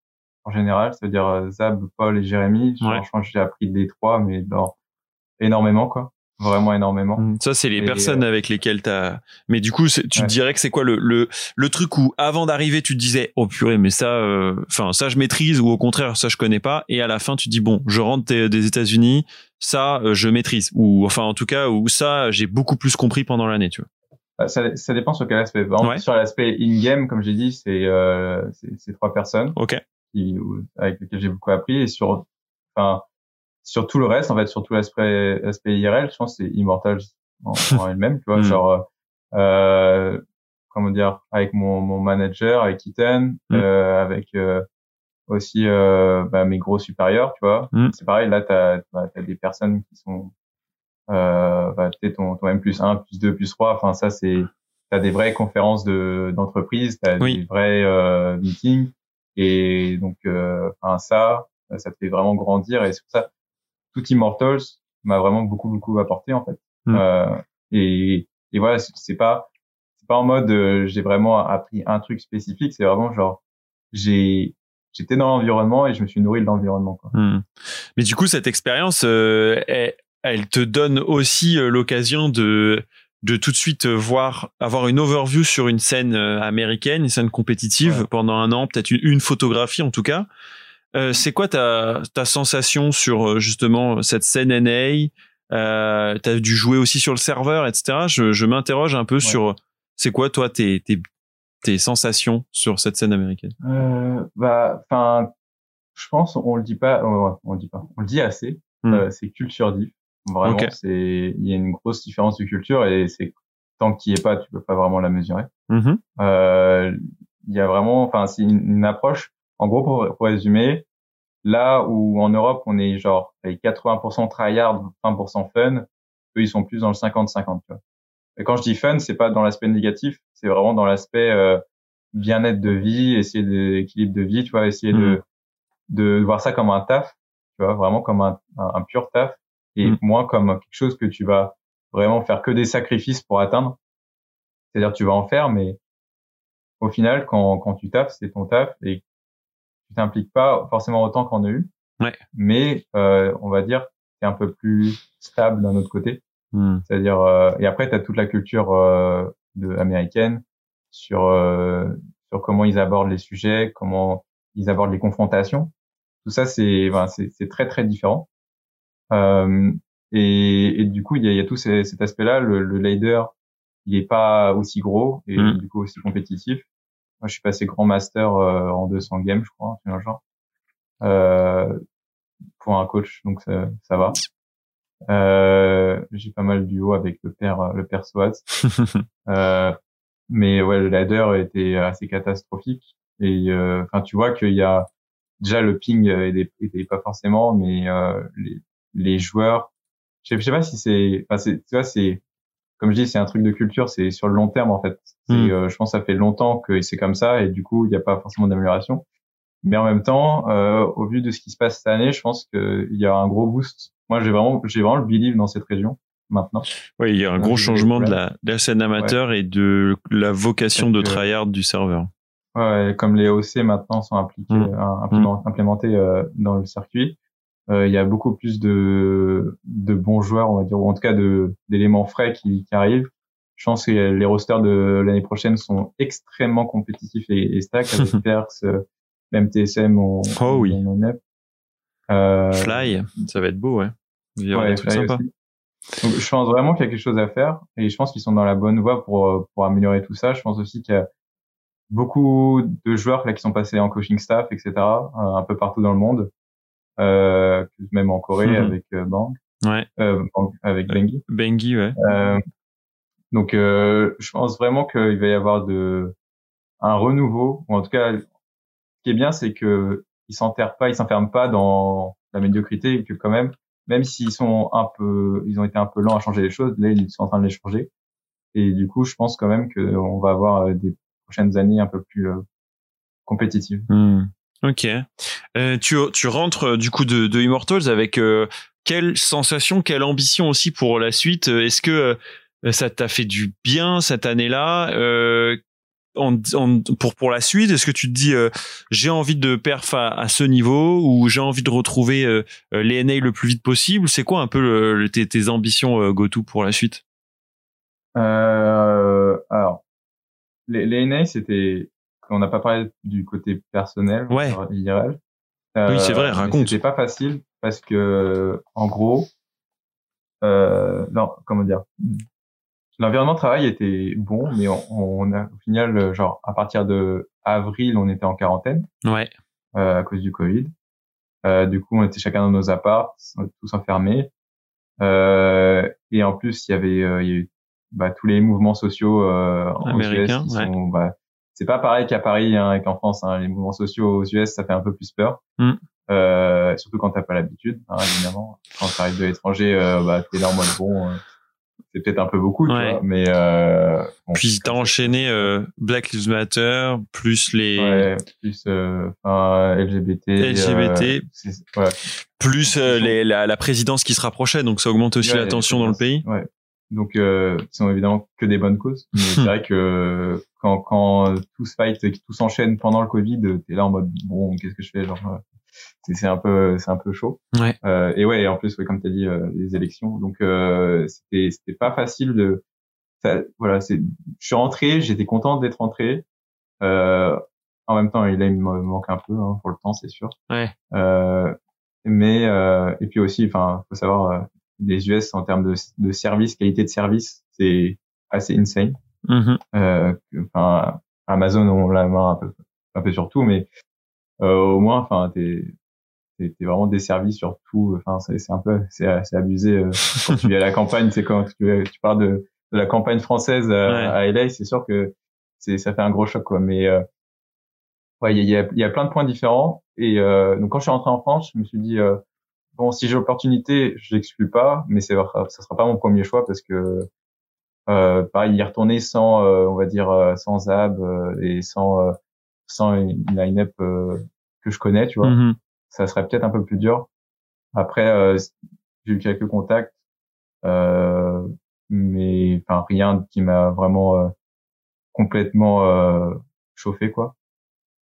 en général, c'est-à-dire Zab, Paul et Jérémy. Ouais. Franchement, j'ai appris des trois, mais genre, énormément quoi, vraiment énormément. Hmm, Ça, c'est les Et, personnes avec lesquelles t'as. Mais du coup, tu te Ouais. dirais que c'est quoi le, le le truc où avant d'arriver, tu te disais oh purée, mais ça, euh, enfin ça je maîtrise ou au contraire ça je connais pas. Et à la fin, tu dis bon, je rentre des, des États-Unis, ça euh, je maîtrise ou enfin en tout cas où ça j'ai beaucoup plus compris pendant l'année, tu vois. Euh, Ça, ça dépend sur quel aspect. Exemple, Ouais. Sur l'aspect in-game, comme j'ai dit, c'est euh, c'est trois personnes Ok. qui, ou- avec lesquelles j'ai beaucoup appris. Et sur, enfin, sur tout le reste, en fait, sur tout l'aspect aspect IRL, je pense que c'est Immortals en, en elle-même, tu vois, Hmm. genre, euh, comment dire, avec mon, mon manager, avec Ethan, Hmm. euh, avec euh, aussi euh, bah, mes gros supérieurs, tu vois. Hmm. C'est pareil, là, t'as bah, as des personnes qui sont euh, bah, peut-être ton, ton M plus 1, plus 2, plus 3, enfin ça c'est t'as des vraies conférences de d'entreprise, t'as Oui. des vrais euh, meetings et donc euh, enfin ça ça te fait vraiment grandir et c'est pour ça tout Immortals m'a vraiment beaucoup beaucoup apporté en fait. Mm. Euh, et et voilà, c'est pas c'est pas en mode euh, j'ai vraiment appris un truc spécifique, c'est vraiment genre j'ai j'étais dans l'environnement et je me suis nourri de l'environnement. Hmm. Mais du coup, cette expérience, euh, elle, elle te donne aussi l'occasion de de tout de suite voir avoir une overview sur une scène américaine, une scène compétitive Ouais. pendant un an, peut-être une, une photographie en tout cas. Euh, c'est quoi ta ta sensation sur euh, justement cette scène NA euh, T'as dû jouer aussi sur le serveur, etc. Je, je m'interroge un peu sur c'est quoi toi tes, tes tes sensations sur cette scène américaine? Euh, bah, enfin, je pense, on le dit pas, euh, on le dit pas, on le dit assez. Hmm. euh, c'est culture diff. Vraiment, c'est, il y a une grosse différence de culture et c'est tant qu'il y est pas, tu peux pas vraiment la mesurer. Euh, il y a vraiment, enfin, c'est une, une approche. En gros, pour, pour résumer, là où en Europe on est genre avec 80% tryhard, 20% fun, eux ils sont plus dans le 50-50. tu vois. Et quand je dis fun, c'est pas dans l'aspect négatif, c'est vraiment dans l'aspect euh, bien-être de vie, essayer d'équilibre de vie, tu vois, essayer Mm. de de voir ça comme un taf, tu vois, vraiment comme un, un, un pur taf et Mm. moins comme quelque chose que tu vas vraiment faire que des sacrifices pour atteindre. C'est-à-dire tu vas en faire, mais au final, quand, quand tu taffes, c'est ton taf et tu t'impliques pas forcément autant qu'en a eu. Ouais. Mais euh, on va dire c'est un peu plus stable d'un autre côté. Hmm. C'est-à-dire euh, et après tu as toute la culture euh, de américaine sur euh, sur comment ils abordent les sujets, comment ils abordent les confrontations. Tout ça c'est enfin, c'est très très différent. Euh, et, et du coup il y a, y a tout ces- cet aspect-là. Le, le leader il est pas aussi gros et Mm. du coup aussi compétitif. Moi je suis passé grand master euh, en 200 games je crois, un genre. Euh, pour un coach donc ça, ça va. Euh, j'ai pas mal du haut avec le père le père Swat. Euh, mais ouais, le ladder était assez catastrophique. Et euh, enfin, tu vois qu'il y a déjà le ping était, était pas forcément, mais euh, les, les joueurs, je sais, je sais pas si c'est, enfin, tu vois, c'est comme je dis, c'est un truc de culture, c'est sur le long terme en fait. C'est, Mm. euh, je pense que ça fait longtemps que c'est comme ça et du coup, il n'y a pas forcément d'amélioration. Mais en même temps, euh, au vu de ce qui se passe cette année, je pense qu'il y a un gros boost. Moi, j'ai vraiment, j'ai vraiment le believe dans cette région maintenant. Oui, il y a un gros je- changement de la, de la scène amateur et de la vocation de euh, tryhard du serveur. Ouais, comme les OC maintenant sont appliqués, Mm. euh, implément- implémentés euh, dans le circuit, euh, il y a beaucoup plus de, de bons joueurs, on va dire, ou en tout cas d'éléments frais qui, qui arrivent. Je pense que les rosters de l'année prochaine sont extrêmement compétitifs et, et stack avec Perks, euh, même TSM ou Oh oui. Euh, Fly, ça va être beau, ouais. Il y avoir ouais, des trucs sympas. Donc, je pense vraiment qu'il y a quelque chose à faire et je pense qu'ils sont dans la bonne voie pour euh, pour améliorer tout ça. Je pense aussi qu'il y a beaucoup de joueurs là qui sont passés en coaching staff, etc. euh, un peu partout dans le monde, euh, même en Corée Mhm. avec euh, Bang, Ouais, euh, Bang- avec Bengi. Bengi, ouais. Euh, donc, euh, je pense vraiment qu'il va y avoir de un renouveau, ou en tout cas, ce qui est bien, c'est que ils s'enterrent pas, ils s'enferment pas dans la médiocrité et que quand même, même s'ils sont un peu, ils ont été un peu lents à changer les choses, là, ils sont en train de les changer. Et du coup, je pense quand même qu'on va avoir euh, des prochaines années un peu plus euh, compétitives. Hmm. Ok. Euh, tu, tu rentres euh, du coup de, de Immortals avec euh, quelle sensation, quelle ambition aussi pour la suite? Euh, Est-ce que euh, ça t'a fait du bien cette année-là? Euh, pour pour la suite Est-ce que tu te dis j'ai envie de perf à, à ce niveau ou j'ai envie de retrouver les NA le plus vite possible? C'est quoi un peu le- tes, tes ambitions GoTo pour la suite? Alors, les, les NA, c'était, on n'a pas parlé du côté personnel, Ouais. genre IRL. Oui, c'est vrai, mais raconte. C'était pas facile parce que, en gros, euh, non, comment dire, l'environnement de travail était bon, mais on, on a au final, euh, genre à partir de avril, on était en quarantaine Ouais. euh, à cause du Covid. Euh, du coup, on était chacun dans nos apparts, tous enfermés. Euh, et en plus, il y avait, euh, il y a eu bah, tous les mouvements sociaux euh, Américains, ouais. sont, bah, c'est pas pareil qu'à Paris hein, et qu'en France. Hein. Les mouvements sociaux aux US, ça fait un peu plus peur. Mm. Euh, surtout quand t'as pas l'habitude, hein, évidemment. Quand tu arrives de l'étranger, euh, bah, t'es là en mode bon, euh, c'est peut-être un peu beaucoup, Ouais. tu vois, mais euh, bon, Puis t'as enchaîné euh, Black Lives Matter plus les ouais, plus euh, enfin, LGBT, LGBT. euh, c'est- ouais. plus euh, les- la, la présidence qui se rapprochait, donc ça augmente aussi la tension dans le pays. Ouais. Donc, euh, qui sont évidemment que des bonnes causes. Mais c'est vrai que quand, quand tout se fight et que tout s'enchaîne pendant le Covid, t'es là en mode bon, qu'est-ce que je fais genre euh, c'est un peu c'est un peu chaud. Ouais. Euh, et ouais, en plus, ouais, comme t'as dit, euh, les élections. Donc, euh, c'était c'était pas facile de. Ça, voilà, c'est. Je suis rentré, j'étais content d'être rentré. Euh, en même temps, il, là, il me manque un peu hein, pour le temps, c'est sûr. Ouais. Euh, mais euh, et puis aussi, enfin, faut savoir, euh, les US en termes de, de service, qualité de service, c'est assez insane. Que- Enfin, Amazon on la main un peu, un peu sur tout, mais euh, au moins, enfin, t'es t'es vraiment desservi sur tout. Enfin, c'est c'est un peu, c'est c'est abusé. euh, quand tu es à la campagne, c'est quand tu, tu parles de, de la campagne française à, Ouais. à LA, c'est sûr que c'est ça fait un gros choc, quoi. Mais euh, ouais, il y a, il y a plein de points différents. Et euh, donc, quand je suis rentré en France, je me suis dit euh, bon, si j'ai l'opportunité, je l'exclus pas, mais c'est ça sera pas mon premier choix parce que euh, pareil, y retourner sans, euh, on va dire, euh, sans Ab et sans sans une line-up que je connais, tu vois. Mhm. Ça serait peut-être un peu plus dur. Après, j'ai eu quelques contacts, mais enfin rien qui m'a vraiment complètement chauffé, quoi.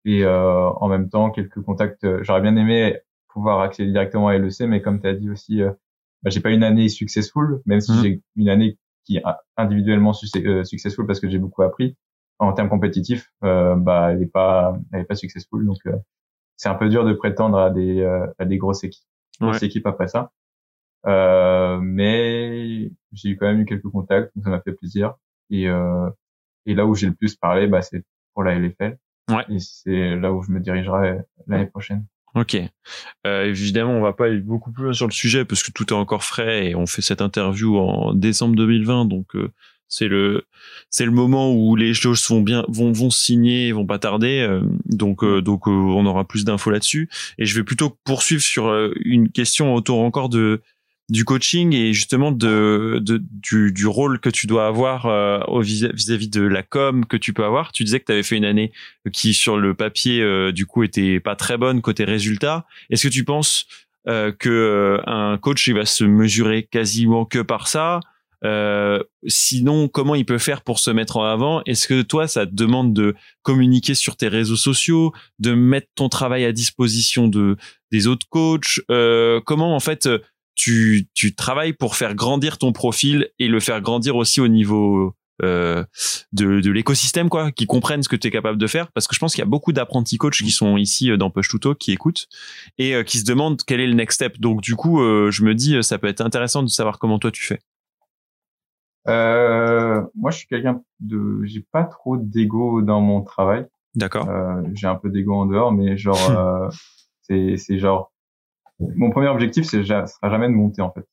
Et en même temps, quelques contacts. J'aurais bien aimé pouvoir accéder directement à LEC, mais comme tu as dit aussi, bah, j'ai pas une année successful, même si Mhm. j'ai une année qui est individuellement euh, successful parce que j'ai beaucoup appris en termes compétitifs, euh, bah elle est pas, elle est pas successful, donc euh, c'est un peu dur de prétendre à des euh, à des grosses équipes, grosses équipes après ça. Euh, mais j'ai eu quand même eu quelques contacts, donc ça m'a fait plaisir. Et euh, et là où j'ai le plus parlé, bah c'est pour la LFL. Ouais. Et c'est là où je me dirigerai l'année prochaine. Ok. Euh, évidemment, on va pas aller beaucoup plus loin sur le sujet parce que tout est encore frais et on fait cette interview en décembre 2020, donc euh, c'est le c'est le moment où les choses vont bien vont vont signer, vont pas tarder, euh, donc euh, donc euh, on aura plus d'infos là-dessus. Et je vais plutôt poursuivre sur euh, une question autour encore de du coaching et justement de, de du, du rôle que tu dois avoir euh, vis-à-vis de la com que tu peux avoir. Tu disais que tu avais fait une année qui sur le papier euh, du coup était pas très bonne côté résultat. Est-ce que tu penses euh, que euh, un coach il va se mesurer quasiment que par ça? Euh, Sinon, comment il peut faire pour se mettre en avant? Est-ce que toi, ça te demande de communiquer sur tes réseaux sociaux, de mettre ton travail à disposition de des autres coachs? Euh, Comment en fait tu, tu travailles pour faire grandir ton profil et le faire grandir aussi au niveau euh, de, de l'écosystème quoi qui comprennent ce que tu es capable de faire. Parce que je pense qu'il y a beaucoup d'apprentis coachs qui sont ici euh, dans Push to Talk qui écoutent et euh, qui se demandent quel est le next step. Donc du coup euh, je me dis ça peut être intéressant de savoir comment toi tu fais. Euh, moi, je suis quelqu'un de, j'ai pas trop d'ego dans mon travail. d'accord. Euh, j'ai un peu d'ego en dehors, mais genre, euh, c'est, c'est genre, mon premier objectif, c'est, ja- sera jamais de monter en fait.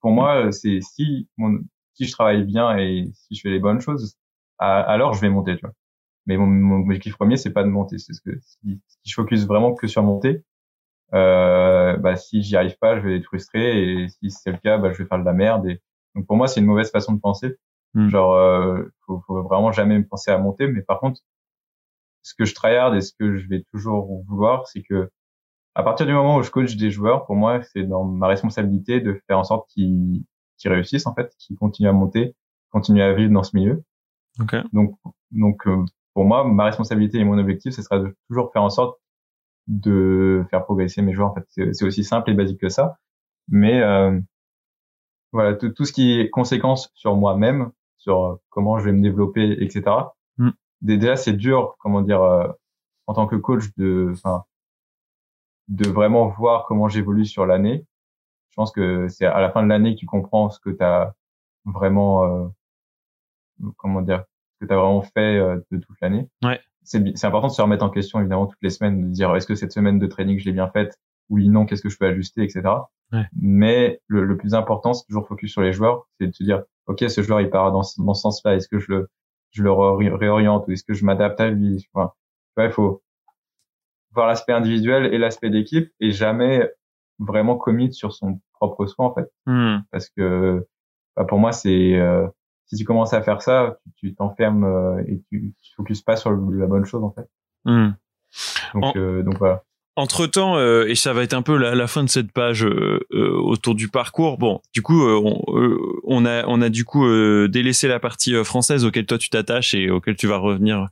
Pour moi, c'est si mon, si je travaille bien et si je fais les bonnes choses, à- alors je vais monter, tu vois. Mais mon, mon objectif premier, c'est pas de monter. C'est ce que si, si je focus vraiment que sur monter, euh, bah si j'y arrive pas, je vais être frustré et si c'est le cas, bah je vais faire de la merde. Et donc pour moi, c'est une mauvaise façon de penser. Hmm. Genre, euh, faut, faut vraiment jamais me penser à monter. Mais par contre, ce que je tryhard et ce que je vais toujours vouloir, c'est que à partir du moment où je coach des joueurs, pour moi, c'est dans ma responsabilité de faire en sorte qu'ils qu'ils réussissent en fait, qu'ils continuent à monter, continuent à vivre dans ce milieu. ok Donc, donc euh, pour moi, ma responsabilité et mon objectif, ce sera de toujours faire en sorte de faire progresser mes joueurs. En fait, c'est aussi simple et basique que ça. Mais euh, voilà, tout, tout ce qui est conséquence sur moi-même, sur euh, comment je vais me développer, etc. Mm. Dé- Déjà, c'est dur, comment dire, euh, en tant que coach, de, enfin, de vraiment voir comment j'évolue sur l'année. Je pense que c'est à la fin de l'année que tu comprends ce que tu as vraiment, euh, comment dire, ce que tu as vraiment fait euh, de toute l'année. Ouais. C'est important de se remettre en question évidemment toutes les semaines, de dire est-ce que cette semaine de training je l'ai bien faite, oui non, qu'est-ce que je peux ajuster, etc. Ouais. Mais le, le plus important, c'est toujours focus sur les joueurs, c'est de se dire ok ce joueur il part dans, ce- dans ce sens-là, est-ce que je le je le ré- réoriente ou est-ce que je m'adapte à lui? Enfin, il faut voir l'aspect individuel et l'aspect d'équipe et jamais vraiment commit sur son propre soin en fait Hmm. parce que bah, pour moi c'est euh, si tu commences à faire ça tu t'enfermes euh, et tu tu focuses pas sur le- la bonne chose en fait Hmm. donc euh, donc voilà Entre temps, et ça va être un peu la, fin de cette page euh, euh, autour du parcours. Bon, du coup, euh, on, euh, on a on a du coup euh, délaissé la partie euh, française auquel toi tu t'attaches et auquel tu vas revenir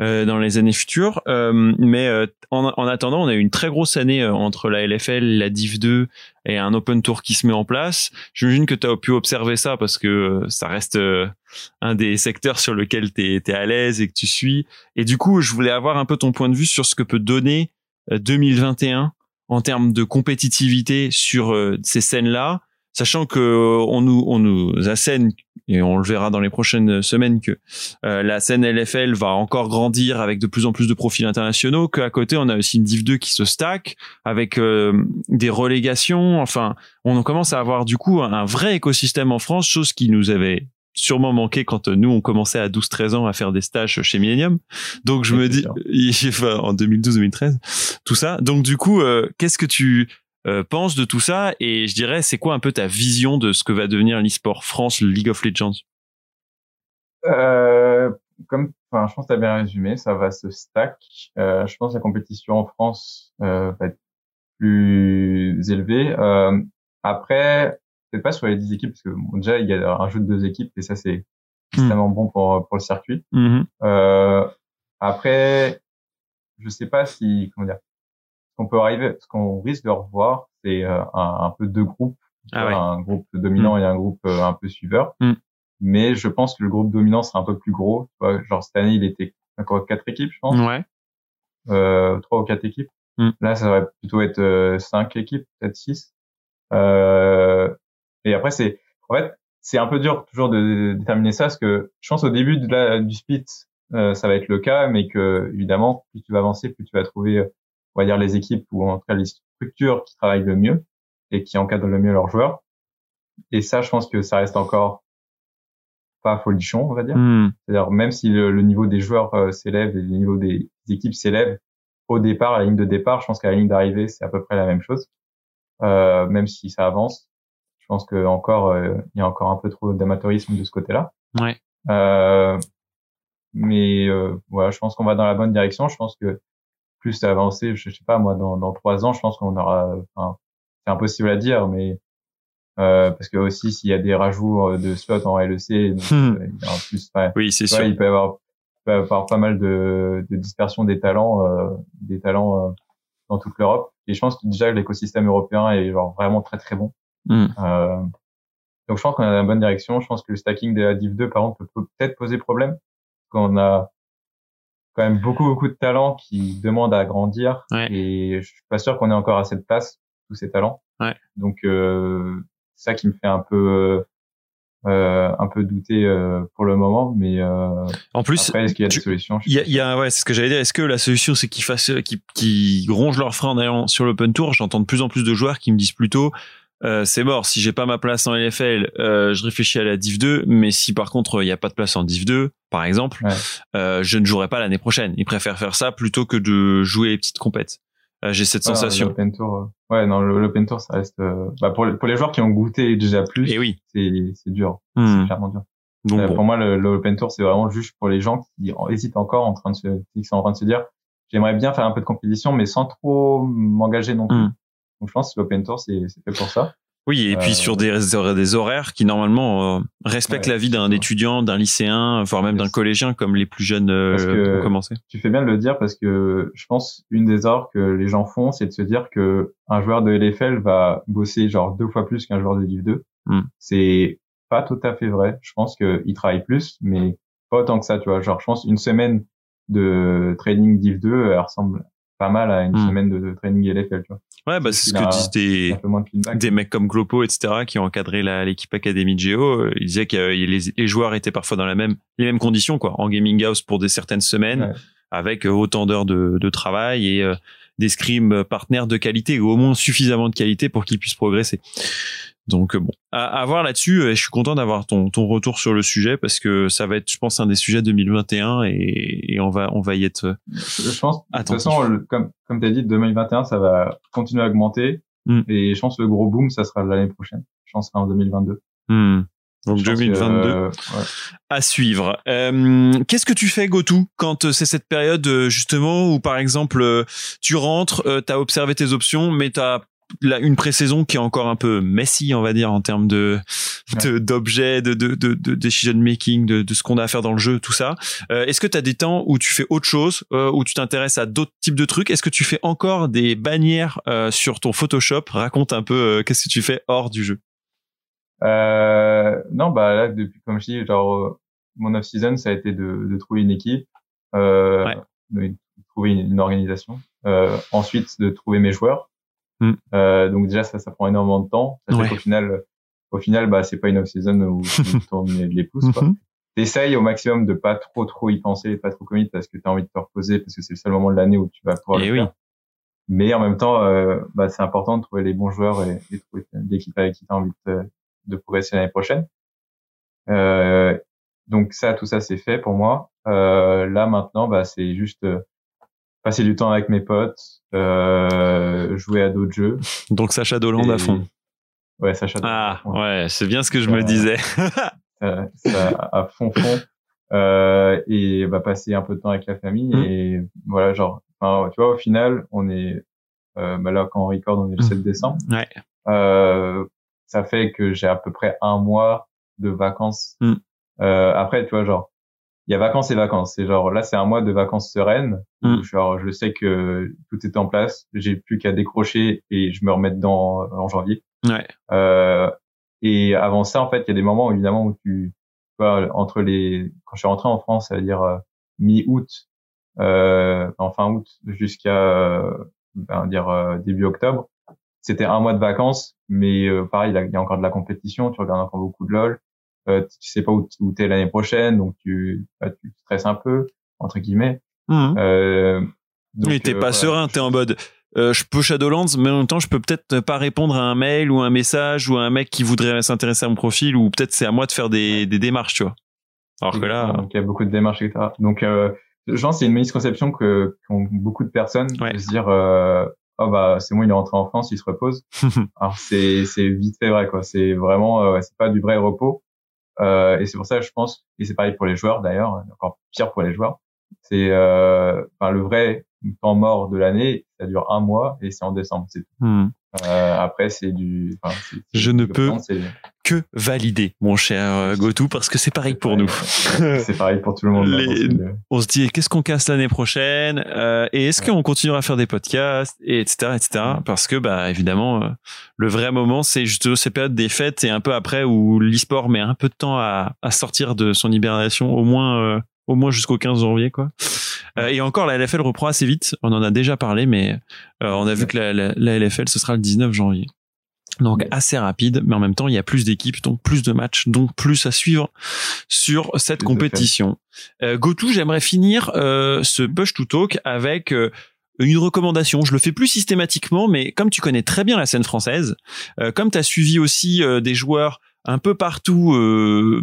euh, dans les années futures. Euh, mais euh, en, en attendant, on a eu une très grosse année euh, entre la LFL, la Div 2 et un Open Tour qui se met en place. J'imagine que tu as pu observer ça parce que euh, ça reste euh, un des secteurs sur lequel tu es, à l'aise et que tu suis. Et du coup, je voulais avoir un peu ton point de vue sur ce que peut donner euh, 2021 en termes de compétitivité sur euh, ces scènes-là, sachant que euh, on nous on nous assène et on le verra dans les prochaines semaines que euh, la scène LFL va encore grandir avec de plus en plus de profils internationaux, qu'à côté on a aussi une Div 2 qui se stack avec euh, des relégations, enfin on commence à avoir du coup un vrai écosystème en France, chose qui nous avait sûrement manqué quand euh, nous on commençait à 12-13 ans à faire des stages chez Millennium. Donc je me dis, enfin, en 2012-2013, tout ça. Donc du coup, euh, qu'est-ce que tu euh, penses de tout ça? Et je dirais, c'est quoi un peu ta vision de ce que va devenir l'e-sport France, le League of Legends? Euh, comme, enfin, je pense que tu as bien résumé, ça va se stack. Euh, je pense que la compétition en France euh, va être plus élevée. Euh, après, peut-être pas sur les 10 équipes, parce que bon, déjà, il y a un jeu de deux équipes, et ça, c'est extrêmement bon pour, pour le circuit. Mhm. Euh, après, je sais pas si, comment dire, ce qu'on peut arriver, ce qu'on risque de revoir, c'est euh, un, un peu deux groupes, Ah ouais. un groupe dominant et un groupe euh, un peu suiveur. Mais je pense que le groupe dominant sera un peu plus gros. Tu vois, genre cette année, il était encore quatre équipes, je pense, Ouais. euh, trois ou quatre équipes. Là, ça va plutôt être euh, cinq équipes, peut-être six. Euh, et après, c'est, en fait, c'est un peu dur toujours de, déterminer ça, parce que je pense au début de la, du split, euh, ça va être le cas, mais que évidemment, plus tu vas avancer, plus tu vas trouver, on va dire, les équipes ou en tout cas les structures qui travaillent le mieux et qui encadrent le mieux leurs joueurs. Et ça, je pense que ça reste encore pas folichon, on va dire. Mhm. C'est-à-dire même si le, le niveau des joueurs euh, s'élève et le niveau des équipes s'élève, au départ, à la ligne de départ, je pense qu'à la ligne d'arrivée, c'est à peu près la même chose. Euh, même si ça avance, pense que encore euh, il y a encore un peu trop d'amateurisme de ce côté-là. Ouais. Euh, mais euh, voilà, je pense qu'on va dans la bonne direction. Je pense que plus avancé, je, je sais pas moi, dans, dans trois ans, je pense qu'on aura. Enfin, c'est impossible à dire, mais euh, parce que aussi s'il y a des rajouts euh, de slots en LEC, donc, Hmm. euh, en plus, ouais, Oui, c'est sûr. il peut y avoir, peut pas mal de, de dispersion des talents, euh, des talents euh, dans toute l'Europe. Et je pense que déjà l'écosystème européen est genre vraiment très très bon. Mhm. Euh, donc je pense qu'on est dans la bonne direction. Je pense que le stacking de la Div 2 par exemple peut peut-être poser problème. Parce qu'on a quand même beaucoup beaucoup de talents qui demandent à grandir Ouais. et je suis pas sûr qu'on ait encore assez de place pour tous ces talents. Ouais. Donc euh, c'est ça qui me fait un peu euh, un peu douter euh, pour le moment, mais euh, En plus, après est-ce qu'il y a tu- des solutions Il y a, y a- ouais, c'est ce que j'allais dire. Est-ce que la solution, c'est qu'ils fassent, qu'ils, qu'ils rongent leurs freins en allant sur l'open tour? J'entends de plus en plus de joueurs qui me disent plutôt, euh, c'est mort. Si j'ai pas ma place en LFL, euh, je réfléchis à la Div 2. Mais si par contre il n'y a pas de place en Div 2, par exemple, Ouais. euh, je ne jouerai pas l'année prochaine. Ils préfèrent faire ça plutôt que de jouer les petites compètes. Euh, j'ai cette pas. sensation. L'open tour, euh, ouais, non, l'open tour, ça reste. bah, pour, les- pour les joueurs qui ont goûté déjà plus, Et oui. c'est dur, Hmm. c'est clairement dur. Donc bon. Pour moi, le, le open tour, c'est vraiment juste pour les gens qui en- hésitent encore, en train de se, qui sont en train de se dire, j'aimerais bien faire un peu de compétition, mais sans trop m'engager non plus. Hmm. Donc, je pense que l'open tour, c'est fait pour ça. Oui, et puis Euh, sur des, des horaires qui normalement euh, respectent Ouais, la vie d'un étudiant, d'un lycéen, voire même d'un collégien comme les plus jeunes euh, ont commencé. Tu fais bien de le dire parce que je pense une des erreurs que les gens font, c'est de se dire que un joueur de LFL va bosser genre deux fois plus qu'un joueur de Div 2. Hmm. C'est pas tout à fait vrai. Je pense qu'il travaille plus, mais pas autant que ça, tu vois. Genre, je pense une semaine de training Div 2, elle ressemble pas mal à une Hmm. semaine de, de training LFL, tu vois. Ouais, bah c'est ce que a- disent des, de des mecs comme Glopo, etc., qui ont encadré la- l'équipe Académie de Géo, euh, ils disaient que euh, les, les joueurs étaient parfois dans la même, les mêmes conditions, quoi, en gaming house pour des certaines semaines, Ouais. avec euh, autant d'heures de, de travail et euh, des scrims partenaires de qualité, ou au moins suffisamment de qualité pour qu'ils puissent progresser. Donc euh, bon, à, à voir là-dessus. euh, Je suis content d'avoir ton, ton retour sur le sujet parce que ça va être, je pense, un des sujets 2021 et, et on va on va y être. euh, Je pense, de toute façon, le- comme, comme tu as dit, 2021, ça va continuer à augmenter. Hmm. Et je pense que le gros boom, ça sera l'année prochaine. Je pense que ça sera en 2022. hmm. Donc Je pense que, 2022. euh, ouais. à suivre. Euh, Qu'est-ce que tu fais, Gotou, quand c'est cette période justement où, par exemple, tu rentres, euh, t'as observé tes options, mais t'as là, une pré-saison qui est encore un peu messy, on va dire, en termes de d'objets, de, de, de, de decision making, de, de ce qu'on a à faire dans le jeu, tout ça. Euh, Est-ce que tu as des temps où tu fais autre chose, euh, où tu t'intéresses à d'autres types de trucs? Est-ce que tu fais encore des bannières euh, sur ton Photoshop? Raconte un peu euh, qu'est-ce que tu fais hors du jeu. Euh, non, bah là, depuis, comme je dis, genre, euh, mon off-season, ça a été de, de trouver une équipe, euh, Ouais. de trouver une, une organisation, euh, ensuite de trouver mes joueurs. Hmm. Euh, donc déjà, ça, ça prend énormément de temps. Ça fait Ouais. qu'au final, au final, bah, c'est pas une off-season où tu tournes les, pouces. Mhm. T'essayes au maximum de pas trop trop y penser, pas trop commit parce que tu as envie de te reposer parce que c'est le seul moment de l'année où tu vas pouvoir Eh le oui. faire. Mais en même temps, euh, bah, c'est important de trouver les bons joueurs et, et de trouver l'équipe avec qui tu as envie de, de progresser l'année prochaine. Euh, donc ça, tout ça, c'est fait pour moi. Euh, là maintenant, bah, c'est juste euh, passer du temps avec mes potes, euh, jouer à d'autres jeux. Donc Sacha Doland à fond. Ouais, Sacha. Ah Ouais. ouais, c'est bien ce que je me Euh, disais. ça, ça, à fond fond. euh, et bah, passer un peu de temps avec la famille. Mm. Et voilà, genre, enfin, tu vois, au final, on est euh, bah, là quand on record, on est le Mm. 7 décembre. Ouais. Euh, ça fait que j'ai à peu près un mois de vacances. Mm. Euh, après, tu vois, genre, il y a vacances et vacances. C'est genre là, c'est un mois de vacances sereines. Mm. Où, genre, je sais que tout est en place. J'ai plus qu'à décrocher et je me remets dedans en janvier. Ouais. Euh, et avant ça, en fait, il y a des moments évidemment où tu, vois, entre les, quand je suis rentré en France, c'est-à-dire euh, mi-août, euh, enfin fin août jusqu'à, euh, ben, dire euh, début octobre, c'était un mois de vacances, mais pareil, il y a encore de la compétition, tu regardes encore beaucoup de LOL, euh, tu sais pas où, où t'es l'année prochaine, donc tu, bah, tu stresses un peu entre guillemets. Mhm. Euh, donc, Oui, t'es euh, pas voilà. serein, t'es en mode. euh, je peux Shadowlands, mais en même temps, je peux peut-être pas répondre à un mail ou un message ou à un mec qui voudrait s'intéresser à mon profil ou peut-être c'est à moi de faire des, des démarches, tu vois. Alors que là, Donc, il y a beaucoup de démarches, etc. Donc, euh, je pense que c'est une misconception que qu'ont beaucoup de personnes Ouais. de se dire, euh, oh bah c'est bon, il est rentré en France, il se repose. Alors c'est c'est vite fait vrai quoi. C'est vraiment, euh, c'est pas du vrai repos. Euh, et c'est pour ça, je pense, et c'est pareil pour les joueurs d'ailleurs, encore pire pour les joueurs. C'est, euh, enfin le vrai temps mort de l'année, ça dure un mois et c'est en décembre. C'est tout. hmm, Euh, après c'est du. enfin, Je ne du peux temps, c'est- que valider, mon cher euh, Gotou, parce que c'est pareil pour nous. C'est pareil pour tout le monde. Les- on se dit qu'est-ce qu'on casse l'année prochaine euh, et est-ce Ouais. qu'on continuera à faire des podcasts et etc etc parce que bah évidemment euh, le vrai moment c'est juste ces périodes des fêtes et un peu après où l'e-sport met un peu de temps à, à sortir de son hibernation au moins euh, au moins jusqu'au 15 janvier quoi et encore la LFL reprend assez vite on en a déjà parlé mais on a vu que la, la, la LFL ce sera le 19 janvier donc assez rapide, mais en même temps il y a plus d'équipes, donc plus de matchs, donc plus à suivre sur cette Plus compétition. Euh, Gotou, j'aimerais finir euh, ce push to talk avec euh, une recommandation. Je le fais plus systématiquement, mais comme tu connais très bien la scène française, euh, comme tu as suivi aussi euh, des joueurs un peu partout euh,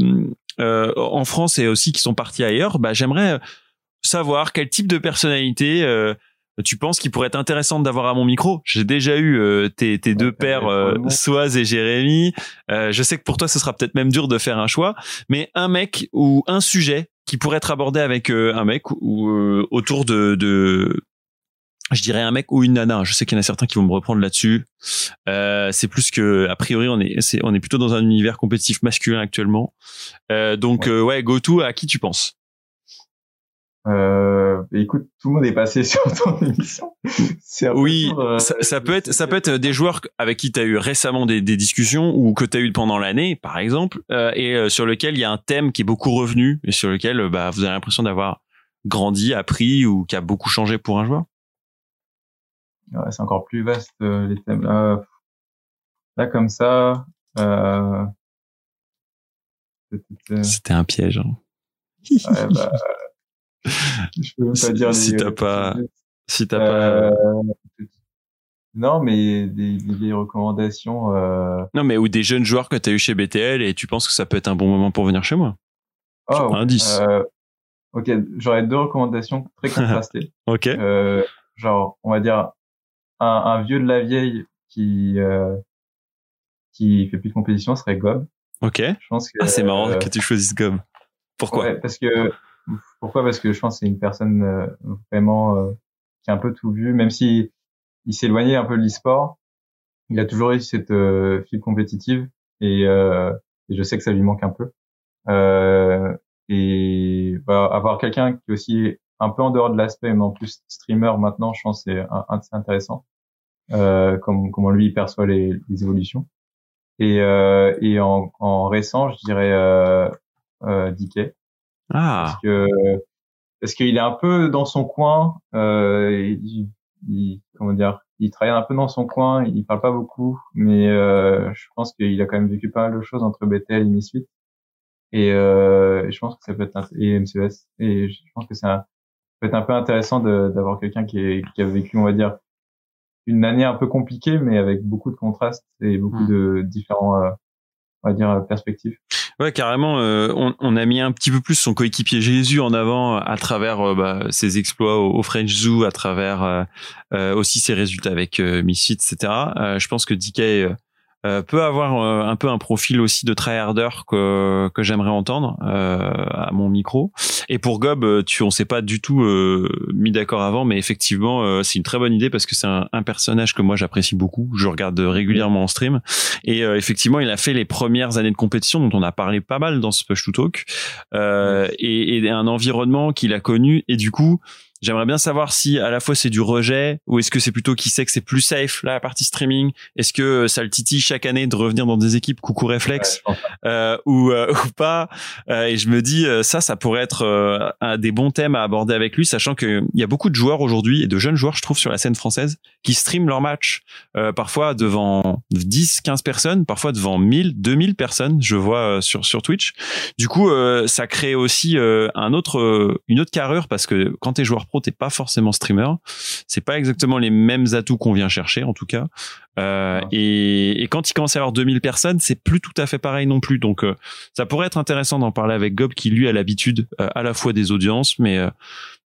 euh, en France et aussi qui sont partis ailleurs, bah, j'aimerais savoir quel type de personnalité euh, tu penses qu'il pourrait être intéressant d'avoir à mon micro? J'ai déjà eu euh, tes, tes deux pères, euh. Soaz et Jérémy. Euh, je sais que pour toi, ce sera peut-être même dur de faire un choix, mais un mec ou un sujet qui pourrait être abordé avec euh, un mec ou euh, autour de, de, je dirais un mec ou une nana. Je sais qu'il y en a certains qui vont me reprendre là-dessus. Euh, c'est plus que, a priori, on est, on est plutôt dans un univers compétitif masculin actuellement. Euh, donc, Ouais. euh, ouais, go to, à qui tu penses? Euh, écoute, tout le monde est passé sur ton émission. Oui, euh, ça, peut être, ça peut être des joueurs avec qui tu as eu récemment des, des discussions ou que tu as eu pendant l'année, par exemple, euh, et sur lequel il y a un thème qui est beaucoup revenu et sur lequel bah, vous avez l'impression d'avoir grandi, appris ou qui a beaucoup changé pour un joueur. Ouais, c'est encore plus vaste euh, les thèmes. Euh, là comme ça. C'était- C'était un piège. hein. Ouais, bah, je peux même Si- pas dire si les- t'as pas- Si t'as pas. Euh, Non, mais des, des recommandations. Euh... Non, mais ou des jeunes joueurs que tu as eu chez BTL et tu penses que ça peut être un bon moment pour venir chez moi. Oh, Un 10. euh, ok, j'aurais deux recommandations très contrastées. Ok. euh, genre, on va dire un, un vieux de la vieille qui euh, qui fait plus de compétition serait Gob. Ok. Je pense que Ah, c'est marrant euh, que tu choisisses Gob. Pourquoi? ouais, parce que pourquoi? Parce que je pense que c'est une personne euh, vraiment euh, qui a un peu tout vu, même si il s'éloignait un peu de l'e-sport, il a toujours eu cette euh, fibre compétitive et, euh, et je sais que ça lui manque un peu. Euh, et bah, avoir quelqu'un qui est aussi un peu en dehors de l'aspect, mais en plus streamer maintenant, je pense que c'est intéressant. Euh, comme, comment lui il perçoit les, les évolutions. Et, euh, et en, en récent, je dirais euh, Ah, parce que parce qu'il est un peu dans son coin. Euh, il, il- comment dire Il travaille un peu dans son coin. Il parle pas beaucoup, mais euh, je pense qu'il a quand même vécu pas mal de choses entre BTL et Misfit. Et, euh, je pense que ça peut être et MCS. Et je pense que ça peut être un peu intéressant d'avoir quelqu'un qui, est- qui a vécu, on va dire, une année un peu compliquée, mais avec beaucoup de contrastes et beaucoup Hmm. de différents, euh, on va dire, perspectives. Ouais, carrément. euh, on, on a mis un petit peu plus son coéquipier Jésus en avant à travers euh, bah, ses exploits au, au French Zoo, à travers euh, euh, aussi ses résultats avec euh, Misfits, etc. Euh, je pense que DK euh, peut avoir euh, un peu un profil aussi de tryharder que que j'aimerais entendre euh, à mon micro. Et pour Gob, euh, tu on s'est pas du tout euh, mis d'accord avant, mais effectivement euh, c'est une très bonne idée parce que c'est un, un personnage que moi j'apprécie beaucoup. Je regarde régulièrement en stream et euh, effectivement il a fait les premières années de compétition dont on a parlé pas mal dans ce Push to Talk euh, et, et un environnement qu'il a connu et du coup J'aimerais bien savoir si à la fois c'est du rejet ou est-ce que c'est plutôt qui sait que c'est plus safe là, la partie streaming? Est-ce que ça le titille chaque année de revenir dans des équipes? Coucou réflexe Ouais, euh, ou, euh, ou pas Euh, Et je me dis euh, ça, ça pourrait être euh, un des bons thèmes à aborder avec lui, sachant que il y a beaucoup de joueurs aujourd'hui et de jeunes joueurs, je trouve, sur la scène française qui streament leurs matchs euh, parfois devant 10, 15 personnes, parfois devant 1000, 2000 personnes. Je vois euh, sur sur Twitch. Du coup, euh, ça crée aussi euh, un autre, euh, une autre carrure parce que quand t'es joueur pro, t'es pas forcément streamer. C'est pas exactement les mêmes atouts qu'on vient chercher, en tout cas. Euh, Ouais. et, et quand il commence à y avoir 2000 personnes, c'est plus tout à fait pareil non plus. Donc, euh, ça pourrait être intéressant d'en parler avec Gob, qui lui a l'habitude euh, à la fois des audiences, mais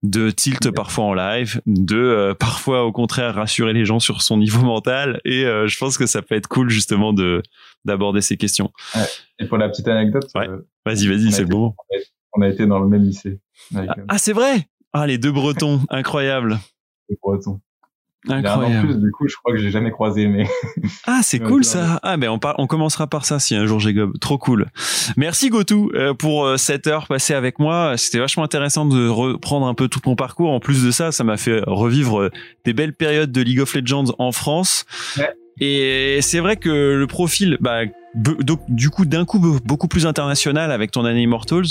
de tilt parfois en live, de parfois au contraire rassurer les gens sur son niveau mental. Et je pense que ça peut être cool justement de d'aborder ces questions. Et pour la petite anecdote, Ouais. Vas-y, vas-y, c'est le moment. on a été dans le même lycée. Avec, euh, Ah, c'est vrai. Ah, les deux Bretons, incroyable, les Bretons. Incroyable. plus, du coup, je crois que j'ai jamais croisé, mais Ah, c'est cool ça. Ah, ben on, par- on commencera par ça si un jour j'ai gob. Trop cool. Merci Gotou euh, pour euh, cette heure passée avec moi. C'était vachement intéressant de reprendre un peu tout mon parcours. En plus de ça, ça m'a fait revivre euh, des belles périodes de League of Legends en France. Ouais. Et c'est vrai que le profil, bah, donc, du coup, d'un coup, be- beaucoup plus international avec ton année Immortals,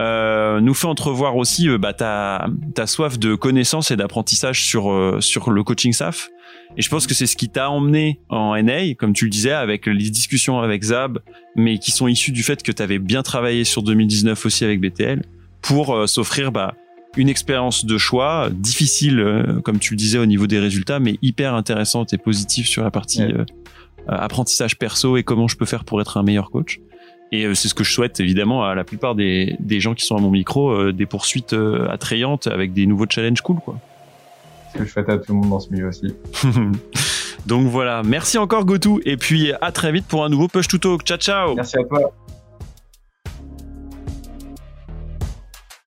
euh, nous fait entrevoir aussi euh, bah, ta, ta soif de connaissance et d'apprentissage sur, euh, sur le coaching staff. Et je pense que c'est ce qui t'a emmené en NA, comme tu le disais, avec les discussions avec Zab, mais qui sont issues du fait que tu avais bien travaillé sur 2019 aussi avec BTL, pour euh, s'offrir bah, une expérience de choix difficile, euh, comme tu le disais, au niveau des résultats, mais hyper intéressante et positive sur la partie Ouais. euh, apprentissage perso et comment je peux faire pour être un meilleur coach. Et euh, c'est ce que je souhaite évidemment à la plupart des, des gens qui sont à mon micro, euh, des poursuites euh, attrayantes avec des nouveaux challenges cool, quoi. ce que je souhaite à tout le monde dans ce milieu aussi. Donc voilà, merci encore Gotou et puis à très vite pour un nouveau Push to Talk. Ciao ciao. Merci à toi.